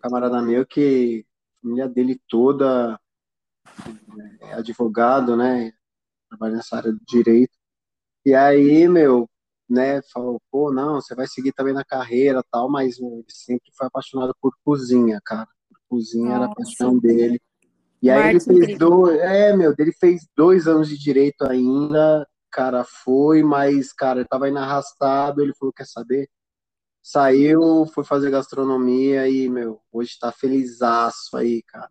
camarada meu que a família dele toda é advogado, né? Trabalha nessa área do direito. E aí, meu, né, falou, pô, não, você vai seguir também na carreira tal, mas ele sempre foi apaixonado por cozinha, cara. Por cozinha Nossa. era a paixão dele. E aí ele fez dois, é, meu, ele fez dois anos de direito ainda, cara, foi, mas, cara, ele tava indo arrastado, ele falou, quer saber? Saiu, foi fazer gastronomia e, meu, hoje tá felizaço aí, cara.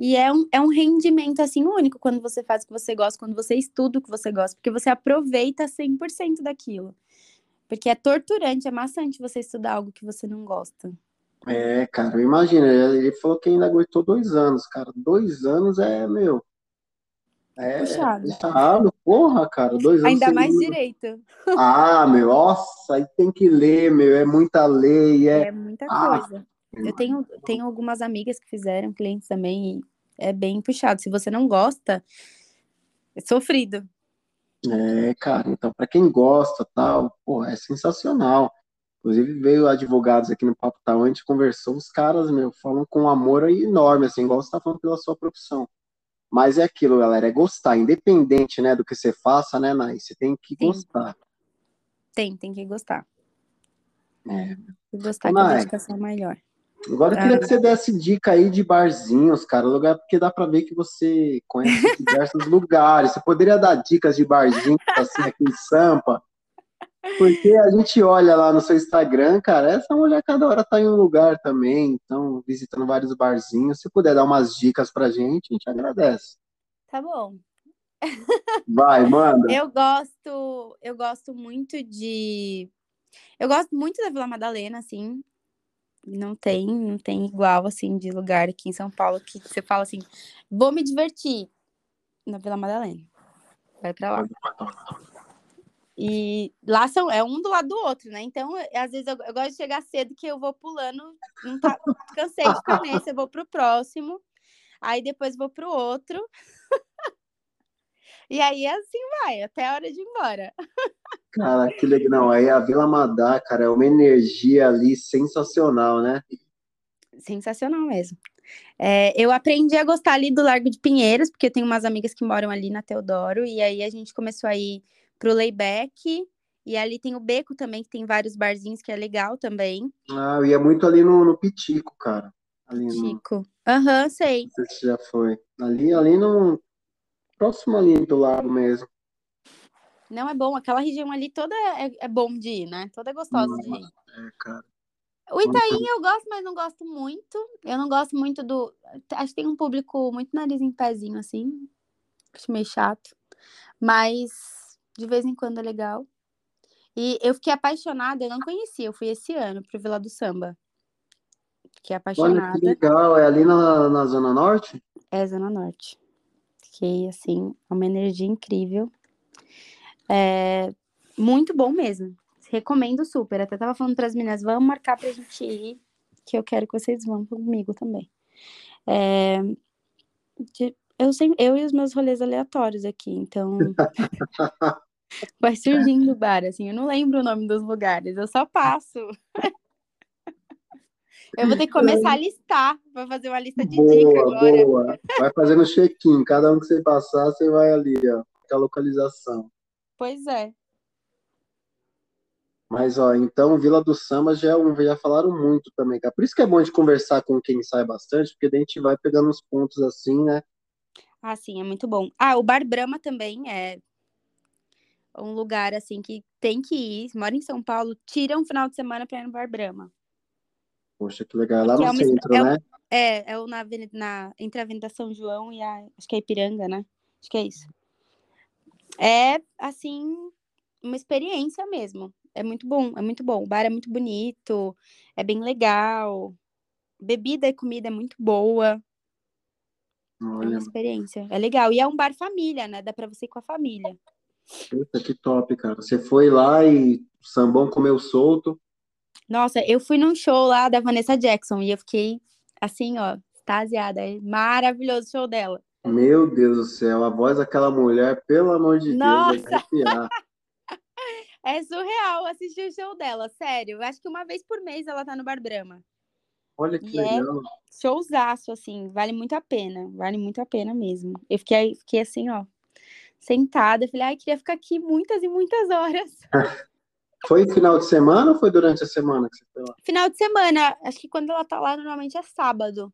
E é um, é um rendimento, assim, único quando você faz o que você gosta, quando você estuda o que você gosta, porque você aproveita 100% daquilo. Porque é torturante, é maçante você estudar algo que você não gosta. É, cara, imagina, ele falou que ainda aguentou dois anos, cara. Dois anos é, meu. É puxado. puxado, porra, cara. Dois anos. Ainda mais direito. Ah, meu, nossa, aí tem que ler, meu, é muita lei. É, é muita ah, coisa. Eu tenho, tenho algumas amigas que fizeram, clientes também, e é bem puxado. Se você não gosta, é sofrido. É, cara, então para quem gosta, tal, pô, é sensacional. Inclusive veio advogados aqui no Papo Tal, a gente conversou, os caras, meu, falam com um amor enorme, assim, igual você tá falando pela sua profissão. Mas é aquilo, galera, é gostar, independente, né, do que você faça, né, Nai? Você tem que Sim. gostar. Tem, tem que gostar. É. Gostar Nai, que a dedicação é maior. Agora eu queria que você desse dica aí de barzinhos, cara, lugar porque dá para ver que você conhece diversos lugares. Você poderia dar dicas de barzinhos assim aqui em Sampa? Porque a gente olha lá no seu Instagram, cara, essa mulher cada hora tá em um lugar também, então visitando vários barzinhos. Se puder dar umas dicas pra gente, a gente agradece. Tá bom. Vai, manda. Eu gosto, eu gosto muito de eu gosto muito da Vila Madalena, assim não tem, não tem igual assim de lugar aqui em São Paulo que você fala assim, vou me divertir na Vila Madalena. Vai para lá. E lá são, é um do lado do outro, né? Então, às vezes eu, eu gosto de chegar cedo que eu vou pulando, não tá, cansei de ficar nesse, eu vou pro próximo, aí depois vou pro outro. E aí assim vai, até a hora de ir embora. Cara, que legal. Não, aí a Vila Madá, cara, é uma energia ali sensacional, né? Sensacional mesmo. É, eu aprendi a gostar ali do Largo de Pinheiros, porque eu tenho umas amigas que moram ali na Teodoro, e aí a gente começou a ir pro layback, E ali tem o Beco também, que tem vários barzinhos, que é legal também. Ah, eu ia muito ali no, no Pitico, cara. Ali no... Chico. Aham, sei. Não sei se já foi. Ali, ali no... Próximo ali do lado mesmo. Não é bom, aquela região ali toda é, é bom de ir, né? Toda é gostosa de ir. É, cara. O Itaim eu gosto, mas não gosto muito. Eu não gosto muito do. Acho que tem um público muito nariz em pezinho, assim. Acho meio chato. Mas de vez em quando é legal. E eu fiquei apaixonada, eu não conhecia, eu fui esse ano pro Vila do Samba. Fiquei Olha que apaixonada. legal. É ali na, na Zona Norte? É Zona Norte. Fiquei, assim, uma energia incrível. É muito bom mesmo. Recomendo super. Até tava falando para as meninas, vamos marcar pra gente ir, que eu quero que vocês vão comigo também. É, eu, sempre, eu e os meus rolês aleatórios aqui, então vai surgindo o bar, assim. Eu não lembro o nome dos lugares, eu só passo. Eu vou ter que começar a listar, vou fazer uma lista de dica Boa, agora. boa. Vai fazendo check-in. Cada um que você passar, você vai ali, ó. Com a localização. Pois é. Mas, ó, então Vila do Samba já, é um- já falaram muito também, cara. Por isso que é bom de conversar com quem sai bastante, porque daí a gente vai pegando uns pontos assim, né? Ah, sim, é muito bom. Ah, o Bar Brahma também é um lugar assim que tem que ir. Mora em São Paulo, tira um final de semana pra ir no Bar Brahma. Poxa, que legal. É lá Porque no é centro, é um- né? É, é o na, na entre a Avenida São João e a acho que é Ipiranga, né? Acho que é isso. É assim uma experiência mesmo. É muito bom, é muito bom. O bar é muito bonito, é bem legal. Bebida e comida é muito boa. É uma Olha, experiência. É legal. E é um bar família, né? Dá pra você ir com a família. puta, que top, cara. Você foi lá e o sambão comeu solto. Nossa, eu fui num show lá da Vanessa Jackson e eu fiquei assim, ó, extasiada. É maravilhoso o show dela. Meu Deus do céu, a voz daquela mulher, pelo amor de Deus, Nossa! arrepiar. É surreal assistir o show dela, sério. Eu acho que uma vez por mês ela tá no Bar Brahma. Olha que E é legal. showzaço, assim, vale muito a pena. Vale muito a pena mesmo. Eu fiquei, fiquei assim, ó, sentada. Falei, ai, queria ficar aqui muitas e muitas horas. Foi final de semana ou foi durante a semana que você foi lá? Final de semana, acho que quando ela tá lá, normalmente é sábado.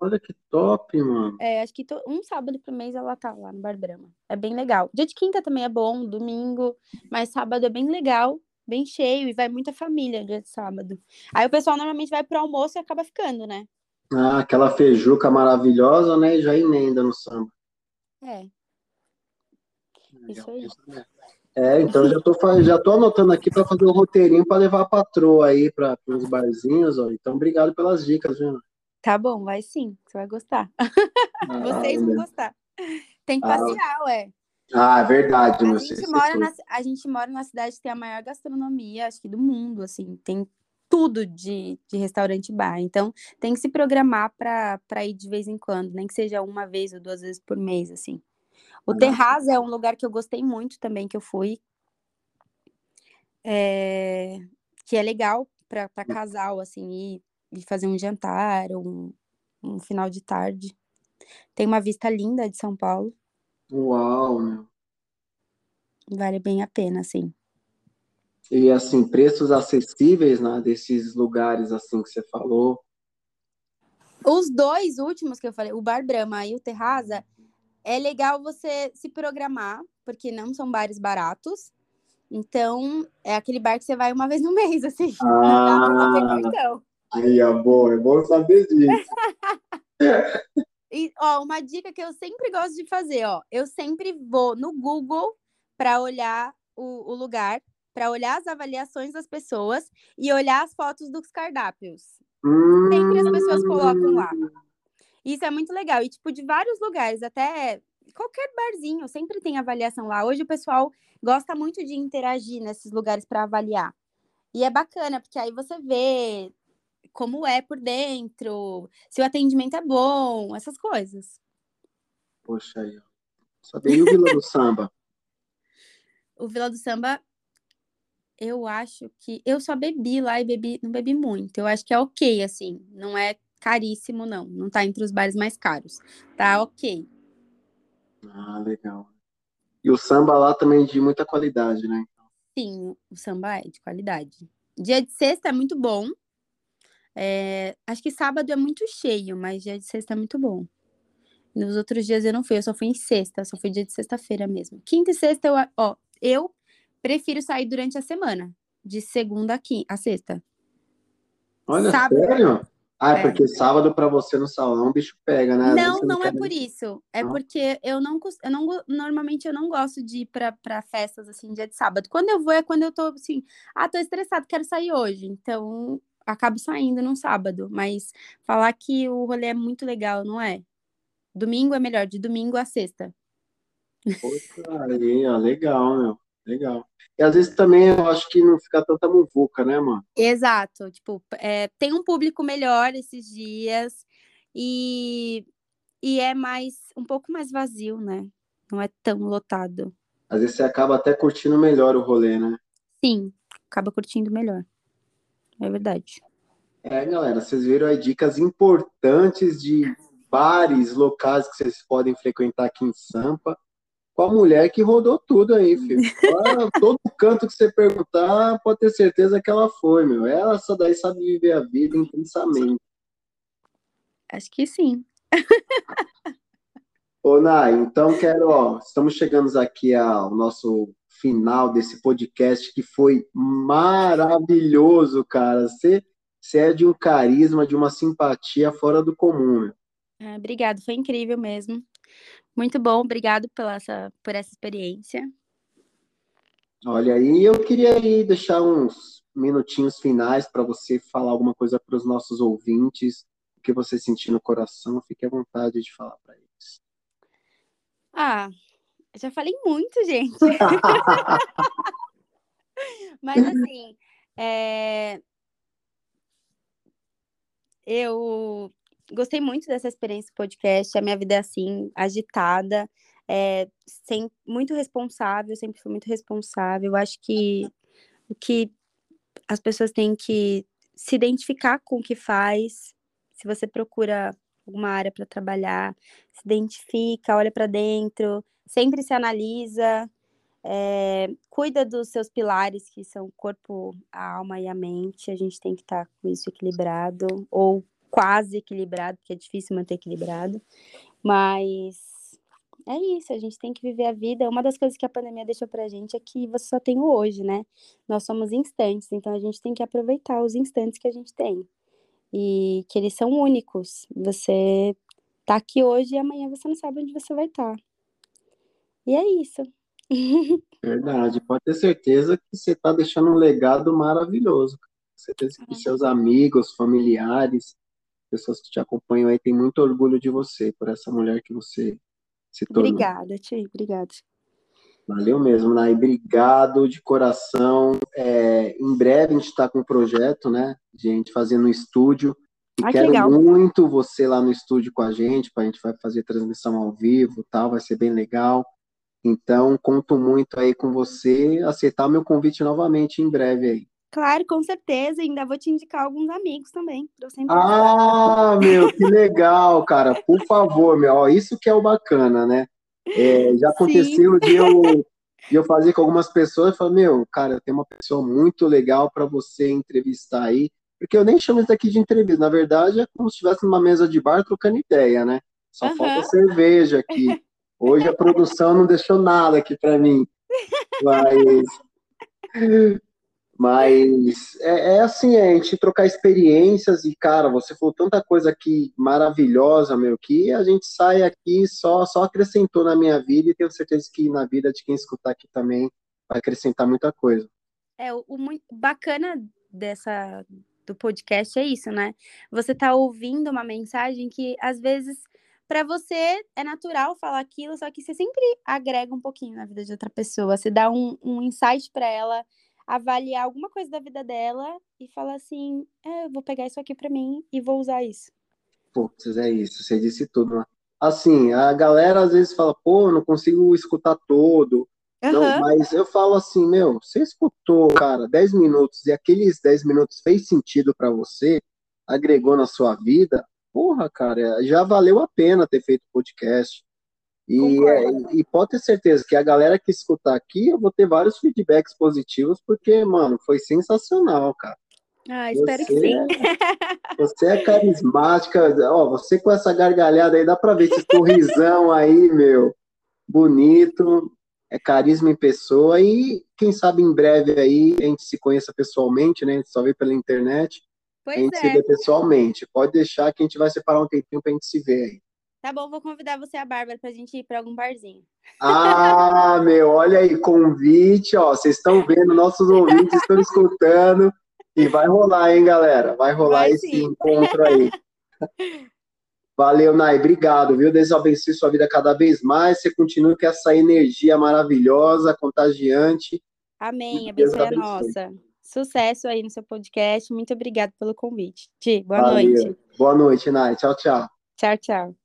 Olha que top, mano. É, acho que to- um sábado por mês ela tá lá no Bar Brahma. É bem legal. Dia de quinta também é bom, domingo, mas sábado é bem legal, bem cheio e vai muita família dia de sábado. Aí o pessoal normalmente vai pro almoço e acaba ficando, né? Ah, aquela feijuca maravilhosa, né? E já emenda no samba. É, Isso aí. É, então já tô, já tô anotando aqui para fazer o roteirinho para levar a patroa aí para os barzinhos, ó. Então, obrigado pelas dicas, viu? tá bom, vai sim, você vai gostar. Ah, Vocês vão gostar. Tem que Ah, passear, ué. Ah, é verdade, A meu. gente, mora na, a gente mora na cidade que tem a maior gastronomia, acho que do mundo, assim, tem tudo de, de restaurante e bar. Então, tem que se programar para ir de vez em quando, nem que seja uma vez ou duas vezes por mês, assim. O Ah. Terraz é um lugar que eu gostei muito também, que eu fui. É, que é legal para casal, assim, ir, ir fazer um jantar, um, um final de tarde. Tem uma vista linda de São Paulo, Uau, meu. vale bem a pena, assim. E assim, preços acessíveis, né, desses lugares assim que você falou. Os dois últimos que eu falei, o Bar Brahma e o Terraza, é legal você se programar, porque não são bares baratos. Então, é aquele bar que você vai uma vez no mês, assim. Não dá pra Ah, aí é bom, é bom saber disso. E, ó, uma dica que eu sempre gosto de fazer, ó. Eu sempre vou no Google para olhar o, o lugar, para olhar as avaliações das pessoas e olhar as fotos dos cardápios. Sempre as pessoas colocam lá. Isso é muito legal. E, tipo, de vários lugares, até qualquer barzinho, sempre tem avaliação lá. Hoje o pessoal gosta muito de interagir nesses lugares para avaliar. E é bacana, porque aí você vê como é por dentro, se o atendimento é bom, essas coisas. Poxa aí, ó. Saber e o Vila do Samba. O Vila do Samba, eu acho que. Eu só bebi lá e bebi, não bebi muito. Eu acho que é ok, assim. Não é caríssimo, não. Não tá entre os bares mais caros. Tá ok. Ah, legal. E o samba lá também de muita qualidade, né? Sim, o samba é de qualidade. Dia de sexta é muito bom. É, acho que sábado é muito cheio, mas dia de sexta é muito bom. Nos outros dias eu não fui, eu só fui em sexta, só fui dia de sexta-feira mesmo. Quinta e sexta, eu, ó, eu prefiro sair durante a semana, de segunda a, quinta, a sexta. Olha, sábado, sério? Ah, é, é. porque sábado para você no salão o bicho pega, né? Não, não, não é por isso. É não. porque eu não, eu não normalmente eu não gosto de ir para festas assim dia de sábado. Quando eu vou é quando eu tô assim, ah, tô estressado, quero sair hoje. Então, acabo saindo no sábado, mas falar que o rolê é muito legal, não é? Domingo é melhor, de domingo a sexta. Poxa, aí, ó, legal, meu. Legal. E às vezes também eu acho que não fica tanta muvuca, né, mano? Exato. Tipo, é, tem um público melhor esses dias e, e é mais um pouco mais vazio, né? Não é tão lotado. Às vezes você acaba até curtindo melhor o rolê, né? Sim, acaba curtindo melhor. É verdade. É, galera, vocês viram aí dicas importantes de bares, locais que vocês podem frequentar aqui em Sampa com a mulher que rodou tudo aí, filho. todo canto que você perguntar, pode ter certeza que ela foi, meu. Ela só daí sabe viver a vida intensamente. Acho que sim. Ô, Nai, então quero, ó, estamos chegando aqui ao nosso final desse podcast que foi maravilhoso, cara. Você, você é de um carisma, de uma simpatia fora do comum. Meu. Ah, obrigado, foi incrível mesmo. Muito bom, obrigado pela essa, por essa experiência. Olha aí, eu queria aí deixar uns minutinhos finais para você falar alguma coisa para os nossos ouvintes, o que você sentir no coração, fique à vontade de falar para eles. Ah, já falei muito, gente. Mas assim, é... eu gostei muito dessa experiência do podcast. A minha vida é assim, agitada, é, sem, muito responsável, sempre fui muito responsável. Eu acho que o que as pessoas têm que se identificar com o que faz. Se você procura alguma área para trabalhar, se identifica, olha para dentro, sempre se analisa, é, cuida dos seus pilares, que são o corpo, a alma e a mente. A gente tem que estar tá com isso equilibrado, ou quase equilibrado, porque é difícil manter equilibrado. Mas é isso, a gente tem que viver a vida. Uma das coisas que a pandemia deixou pra gente é que você só tem o hoje, né? Nós somos instantes, então a gente tem que aproveitar os instantes que a gente tem. E que eles são únicos. Você tá aqui hoje e amanhã você não sabe onde você vai estar. Tá. E é isso. Verdade, pode ter certeza que você tá deixando um legado maravilhoso. Certeza que seus amigos, familiares, pessoas que te acompanham aí têm muito orgulho de você, por essa mulher que você se tornou. Obrigada, Ti, obrigada. Valeu mesmo, Nai. Obrigado de coração. É, em breve a gente está com um projeto, né? De a gente fazer no estúdio. E Ai, quero que muito você lá no estúdio com a gente, para a gente vai fazer transmissão ao vivo tal, vai ser bem legal. Então, conto muito aí com você aceitar meu convite novamente em breve aí. Claro, com certeza. Ainda vou te indicar alguns amigos também. Ah, meu, que legal, cara. Por favor, meu. Ó, isso que é o bacana, né? É, já aconteceu de eu, de eu fazer com algumas pessoas e falar, meu, cara, tem uma pessoa muito legal para você entrevistar aí. Porque eu nem chamo isso aqui de entrevista. Na verdade, é como se estivesse numa mesa de bar trocando ideia, né? Só uhum. falta cerveja aqui. Hoje a produção não deixou nada aqui para mim. Mas mas é, é, assim, é a gente trocar experiências e, cara, você falou tanta coisa aqui maravilhosa, meu, que a gente sai aqui só, só acrescentou na minha vida e tenho certeza que na vida de quem escutar aqui também vai acrescentar muita coisa. É, o, o muito bacana dessa do podcast é isso, né? Você tá ouvindo uma mensagem que às vezes para você é natural falar aquilo, só que você sempre agrega um pouquinho na vida de outra pessoa, você dá um, um insight para ela avaliar alguma coisa da vida dela e falar assim: é, eu vou pegar isso aqui para mim e vou usar isso. Putz, é isso, você disse tudo. Né? Assim, a galera às vezes fala, pô, não consigo escutar todo. Uhum. Não, mas eu falo assim, meu, você escutou, cara, 10 minutos e aqueles 10 minutos fez sentido para você, agregou na sua vida, porra, cara, já valeu a pena ter feito podcast. E, é, e pode ter certeza que a galera que escutar aqui, eu vou ter vários feedbacks positivos, porque, mano, foi sensacional, cara. Ah, espero você, que sim. Você é carismática, ó, você com essa gargalhada aí, dá pra ver esse sorrisão aí, meu, bonito, é carisma em pessoa, e quem sabe em breve aí a gente se conheça pessoalmente, né, a gente só vê pela internet, pois a gente é. se vê pessoalmente. Pode deixar que a gente vai separar um tempinho pra gente se ver aí. Tá bom, vou convidar você e a Bárbara pra gente ir pra algum barzinho. Ah, meu, olha aí, convite, ó. Vocês estão vendo, nossos ouvintes estão escutando. E vai rolar, hein, galera? Vai rolar vai, esse sim. encontro aí. Valeu, Nai. Obrigado, viu? Deus abençoe sua vida cada vez mais. Você continue com essa energia maravilhosa, contagiante. Amém. Abençoe, abençoe a nossa. Sucesso aí no seu podcast. Muito obrigado pelo convite. Ti, boa Valeu. noite. Boa noite, Nai. Tchau, tchau. Tchau, tchau.